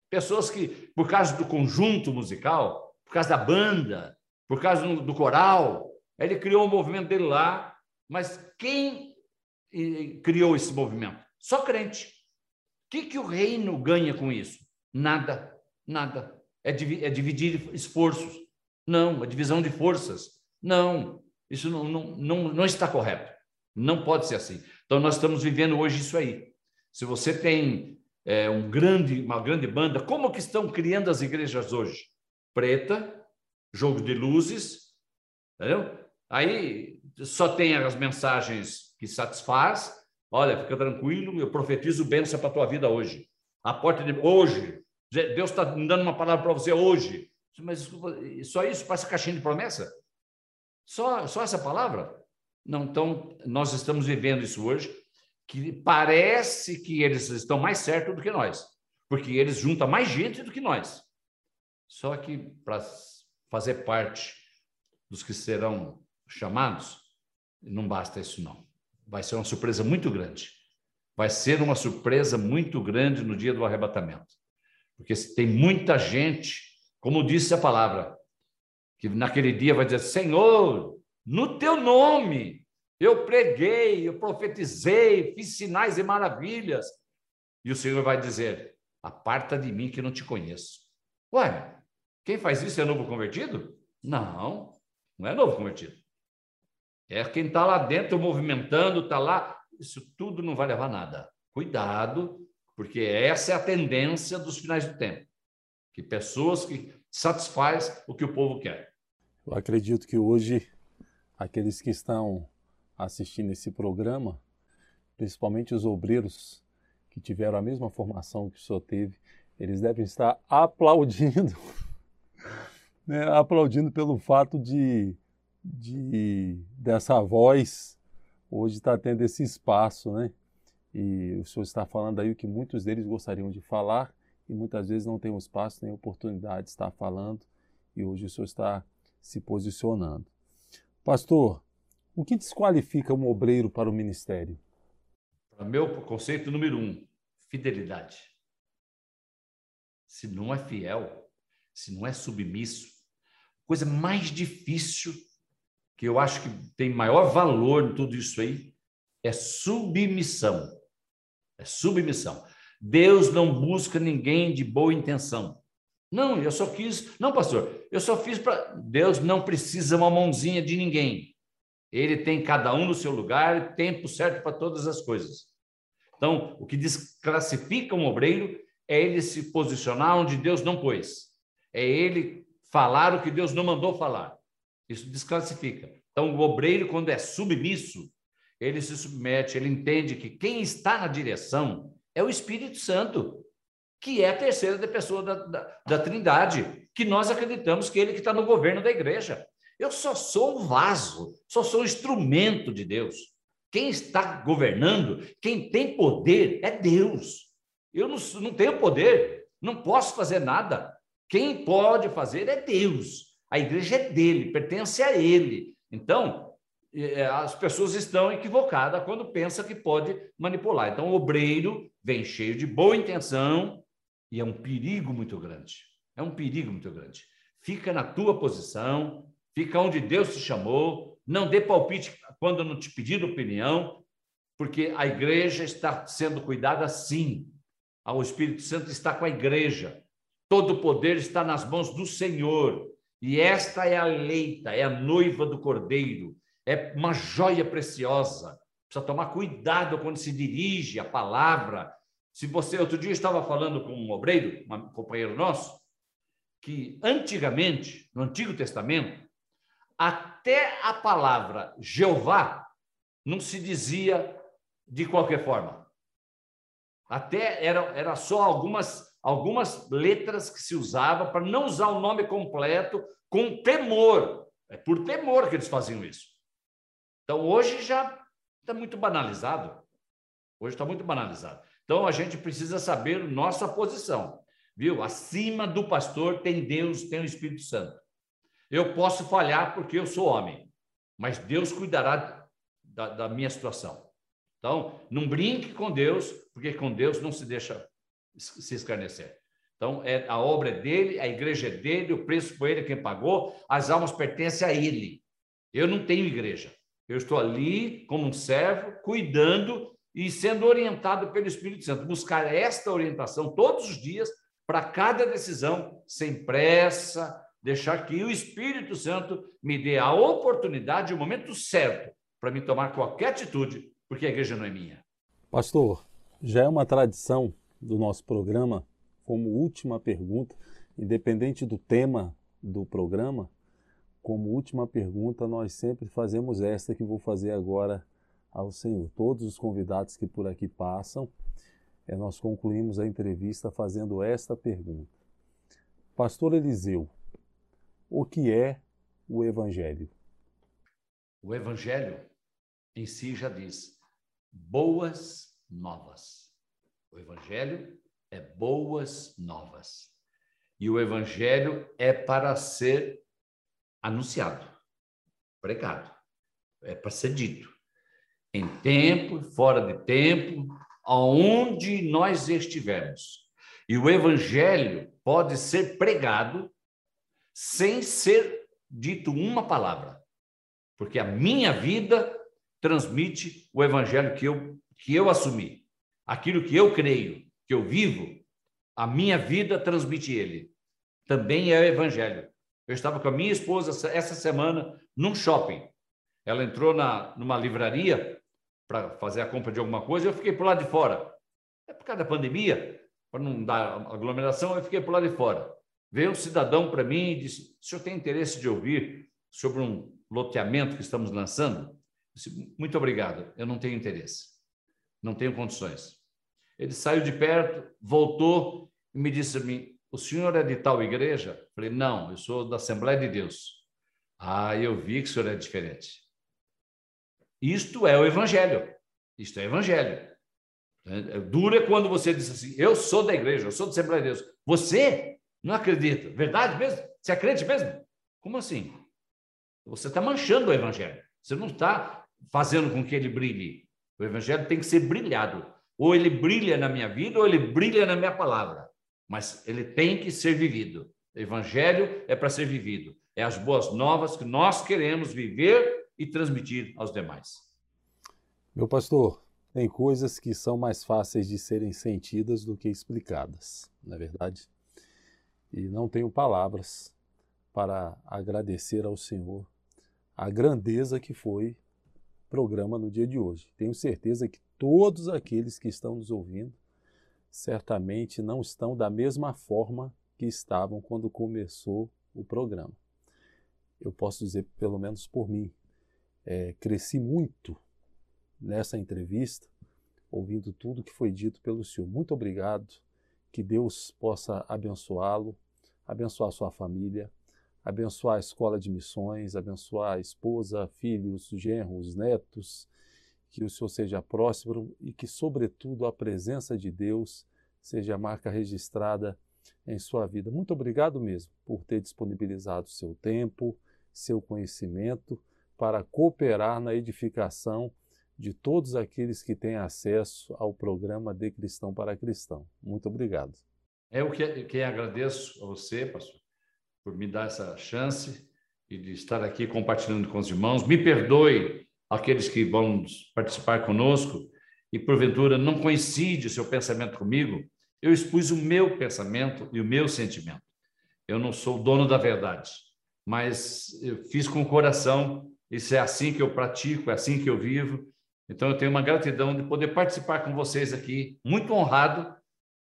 Pessoas que, por causa do conjunto musical, por causa da banda, por causa do coral, ele criou um movimento dele lá, mas quem criou esse movimento? Só crente. O que, que o reino ganha com isso? Nada, nada. É, é dividir esforços. Não, é divisão de forças. Não, isso não, não, não, não está correto. Não pode ser assim. Então, nós estamos vivendo hoje isso aí. Se você tem é, um grande, uma grande banda, como que estão criando as igrejas hoje? Preta, jogo de luzes, entendeu? Aí só tem as mensagens que satisfaz. Olha, fica tranquilo, eu profetizo bênção para a tua vida hoje. A porta de hoje, Deus está dando uma palavra para você hoje. Mas só isso passa caixinha de promessa? Só, só essa palavra? Não, então, nós estamos vivendo isso hoje, que parece que eles estão mais certos do que nós, porque eles juntam mais gente do que nós. Só que para fazer parte dos que serão chamados, não basta isso não. Vai ser uma surpresa muito grande. Vai ser uma surpresa muito grande no dia do arrebatamento. Porque tem muita gente, como disse a palavra, que naquele dia vai dizer: Senhor, no teu nome Eu preguei, eu profetizei, fiz sinais e maravilhas. E o Senhor vai dizer: Aparta de mim que não te conheço. Ué, quem faz isso é novo convertido? Não, não é novo convertido. É quem está lá dentro movimentando, está lá. Isso tudo não vai levar nada. Cuidado, porque essa é a tendência dos finais do tempo. Que pessoas que satisfaz o que o povo quer. Eu acredito que hoje aqueles que estão assistindo esse programa, principalmente os obreiros que tiveram a mesma formação que o senhor teve, eles devem estar aplaudindo, <laughs> né, aplaudindo pelo fato de, de dessa voz hoje estar tendo esse espaço, né? E o senhor está falando aí o que muitos deles gostariam de falar e muitas vezes não tem um espaço nem oportunidade de estar falando e hoje o senhor está se posicionando. Pastor, o que desqualifica um obreiro para o ministério? Para meu conceito número um, fidelidade. Se não é fiel, se não é submisso, coisa mais difícil que eu acho que tem maior valor em tudo isso aí é submissão. É submissão. Deus não busca ninguém de boa intenção. Não, eu só quis. Não, pastor, eu só fiz para. Deus não precisa uma mãozinha de ninguém. Ele tem cada um no seu lugar, tempo certo para todas as coisas. Então, o que desclassifica um obreiro é ele se posicionar onde Deus não pôs. É ele falar o que Deus não mandou falar. Isso desclassifica. Então, o obreiro, quando é submisso, ele se submete, ele entende que quem está na direção é o Espírito Santo, que é a terceira pessoa da, da, da Trindade, que nós acreditamos que ele que está no governo da igreja. Eu só sou um vaso, só sou um instrumento de Deus. Quem está governando, quem tem poder é Deus. Eu não, não tenho poder, não posso fazer nada. Quem pode fazer é Deus. A igreja é dele, pertence a ele. Então, as pessoas estão equivocadas quando pensam que pode manipular. Então, o obreiro vem cheio de boa intenção e é um perigo muito grande. É um perigo muito grande. Fica na tua posição, fica onde Deus te chamou, não dê palpite quando não te pedir opinião, porque a igreja está sendo cuidada sim. O Espírito Santo está com a igreja. Todo o poder está nas mãos do Senhor. E esta é a eleita, é a noiva do Cordeiro é uma joia preciosa. Precisa tomar cuidado quando se dirige a palavra. Se você, outro dia, estava falando com um obreiro, um companheiro nosso, que antigamente, no Antigo Testamento, até a palavra Jeová não se dizia de qualquer forma. Até era, era só algumas, algumas letras que se usava para não usar o nome completo com temor. É por temor que eles faziam isso. Então, hoje já está muito banalizado. Hoje está muito banalizado. Então, a gente precisa saber nossa posição. Viu? Acima do pastor tem Deus, tem o Espírito Santo. Eu posso falhar porque eu sou homem, mas Deus cuidará da, da minha situação. Então, não brinque com Deus, porque com Deus não se deixa se escarnecer. Então, é, a obra é dele, a igreja é dele, o preço foi ele quem pagou, as almas pertencem a ele. Eu não tenho igreja. Eu estou ali como um servo, cuidando e sendo orientado pelo Espírito Santo. Buscar esta orientação todos os dias para cada decisão, sem pressa, deixar que o Espírito Santo me dê a oportunidade, o momento certo para me tomar qualquer atitude, porque a igreja não é minha. Pastor, já é uma tradição do nosso programa, como última pergunta, independente do tema do programa, como última pergunta, nós sempre fazemos esta que vou fazer agora ao Senhor. Todos os convidados que por aqui passam, é, nós concluímos a entrevista fazendo esta pergunta. Pastor Eliseu, o que é o Evangelho? O Evangelho em si já diz boas novas. O Evangelho é boas novas. E o Evangelho é para ser anunciado, pregado. É para ser dito. Em tempo, fora de tempo, aonde nós estivermos. E o evangelho pode ser pregado sem ser dito uma palavra. Porque a minha vida transmite o evangelho que eu, que eu assumi. Aquilo que eu creio, que eu vivo, a minha vida transmite ele. Também é o evangelho. Eu estava com a minha esposa essa semana num shopping. Ela entrou na, numa livraria para fazer a compra de alguma coisa, eu fiquei por lá de fora. É por causa da pandemia, para não dar aglomeração, eu fiquei por lá de fora. Veio um cidadão para mim e disse: o senhor tem interesse de ouvir sobre um loteamento que estamos lançando? Eu disse, Muito obrigado, eu não tenho interesse, não tenho condições. Ele saiu de perto, voltou e me disse a mim: O senhor é de tal igreja? Falei: Não, eu sou da Assembleia de Deus. Ah, eu vi que o senhor é diferente. Isto é o Evangelho. Isto é Evangelho. É, é quando você diz assim: Eu sou da igreja, eu sou da Assembleia de Deus. Você não acredita. Verdade mesmo? Você acredita mesmo? Como assim? Você está manchando o Evangelho. Você não está fazendo com que ele brilhe. O Evangelho tem que ser brilhado. Ou ele brilha na minha vida, ou ele brilha na minha palavra. Mas ele tem que ser vivido. O Evangelho é para ser vivido. É as boas novas que nós queremos viver e transmitir aos demais. Meu pastor, tem coisas que são mais fáceis de serem sentidas do que explicadas, não é verdade? E não tenho palavras para agradecer ao Senhor a grandeza que foi o programa no dia de hoje. Tenho certeza que todos aqueles que estão nos ouvindo certamente não estão da mesma forma que estavam quando começou o programa. Eu posso dizer, pelo menos por mim, é, cresci muito nessa entrevista, ouvindo tudo que foi dito pelo senhor. Muito obrigado. Que Deus possa abençoá-lo, abençoar sua família, abençoar a escola de missões, abençoar a esposa, filhos, genros, netos. Que o senhor seja próspero e que, sobretudo, a presença de Deus seja a marca registrada em sua vida. Muito obrigado mesmo por ter disponibilizado seu tempo, seu conhecimento para cooperar na edificação de todos aqueles que têm acesso ao programa de Cristão para Cristão. Muito obrigado. Eu que, que agradeço a você, pastor, por me dar essa chance e de estar aqui compartilhando com os irmãos. Me perdoe aqueles que vão participar conosco e porventura não coincide o seu pensamento comigo. Eu expus o meu pensamento e o meu sentimento. Eu não sou dono da verdade, mas eu fiz com o coração isso é assim que eu pratico, é assim que eu vivo. Então, eu tenho uma gratidão de poder participar com vocês aqui, muito honrado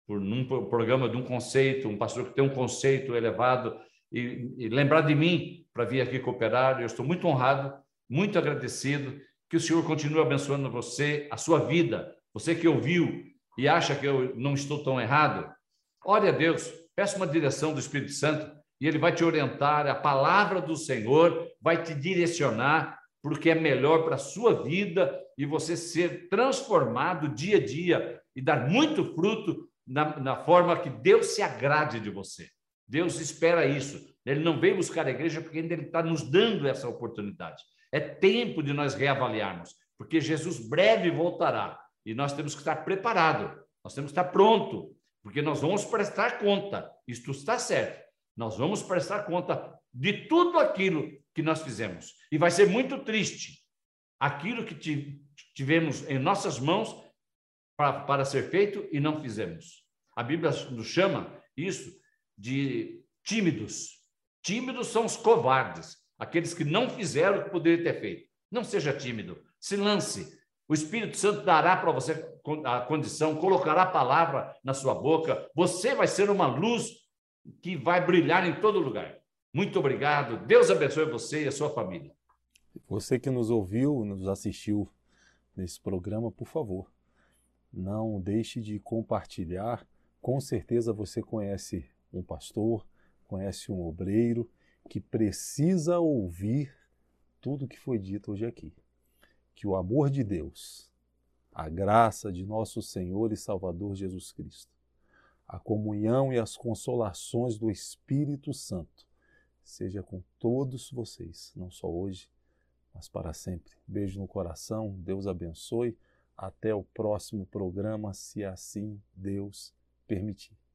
por um programa de um conceito, um pastor que tem um conceito elevado, e, e lembrar de mim para vir aqui cooperar. Eu estou muito honrado, muito agradecido. Que o Senhor continue abençoando você, a sua vida. Você que ouviu e acha que eu não estou tão errado, ore a Deus, peça uma direção do Espírito Santo e ele vai te orientar, a palavra do Senhor vai te direcionar porque é melhor para a sua vida e você ser transformado dia a dia e dar muito fruto na, na forma que Deus se agrade de você. Deus espera isso. Ele não veio buscar a igreja porque ainda Ele está nos dando essa oportunidade. É tempo de nós reavaliarmos, porque Jesus breve voltará e nós temos que estar preparados, nós temos que estar pronto, porque nós vamos prestar conta. Isto está certo. Nós vamos prestar conta de tudo aquilo que nós fizemos. E vai ser muito triste aquilo que tivemos em nossas mãos para, para ser feito e não fizemos. A Bíblia nos chama isso de tímidos. Tímidos são os covardes, aqueles que não fizeram o que poderiam ter feito. Não seja tímido, se lance. O Espírito Santo dará para você a condição, colocará a palavra na sua boca. Você vai ser uma luz que vai brilhar em todo lugar. Muito obrigado. Deus abençoe você e a sua família. Você que nos ouviu, nos assistiu nesse programa, por favor, não deixe de compartilhar. Com certeza você conhece um pastor, conhece um obreiro que precisa ouvir tudo que foi dito hoje aqui. Que o amor de Deus, a graça de nosso Senhor e Salvador Jesus Cristo, a comunhão e as consolações do Espírito Santo seja com todos vocês, não só hoje, mas para sempre. Beijo no coração, Deus abençoe. Até o próximo programa, se assim Deus permitir.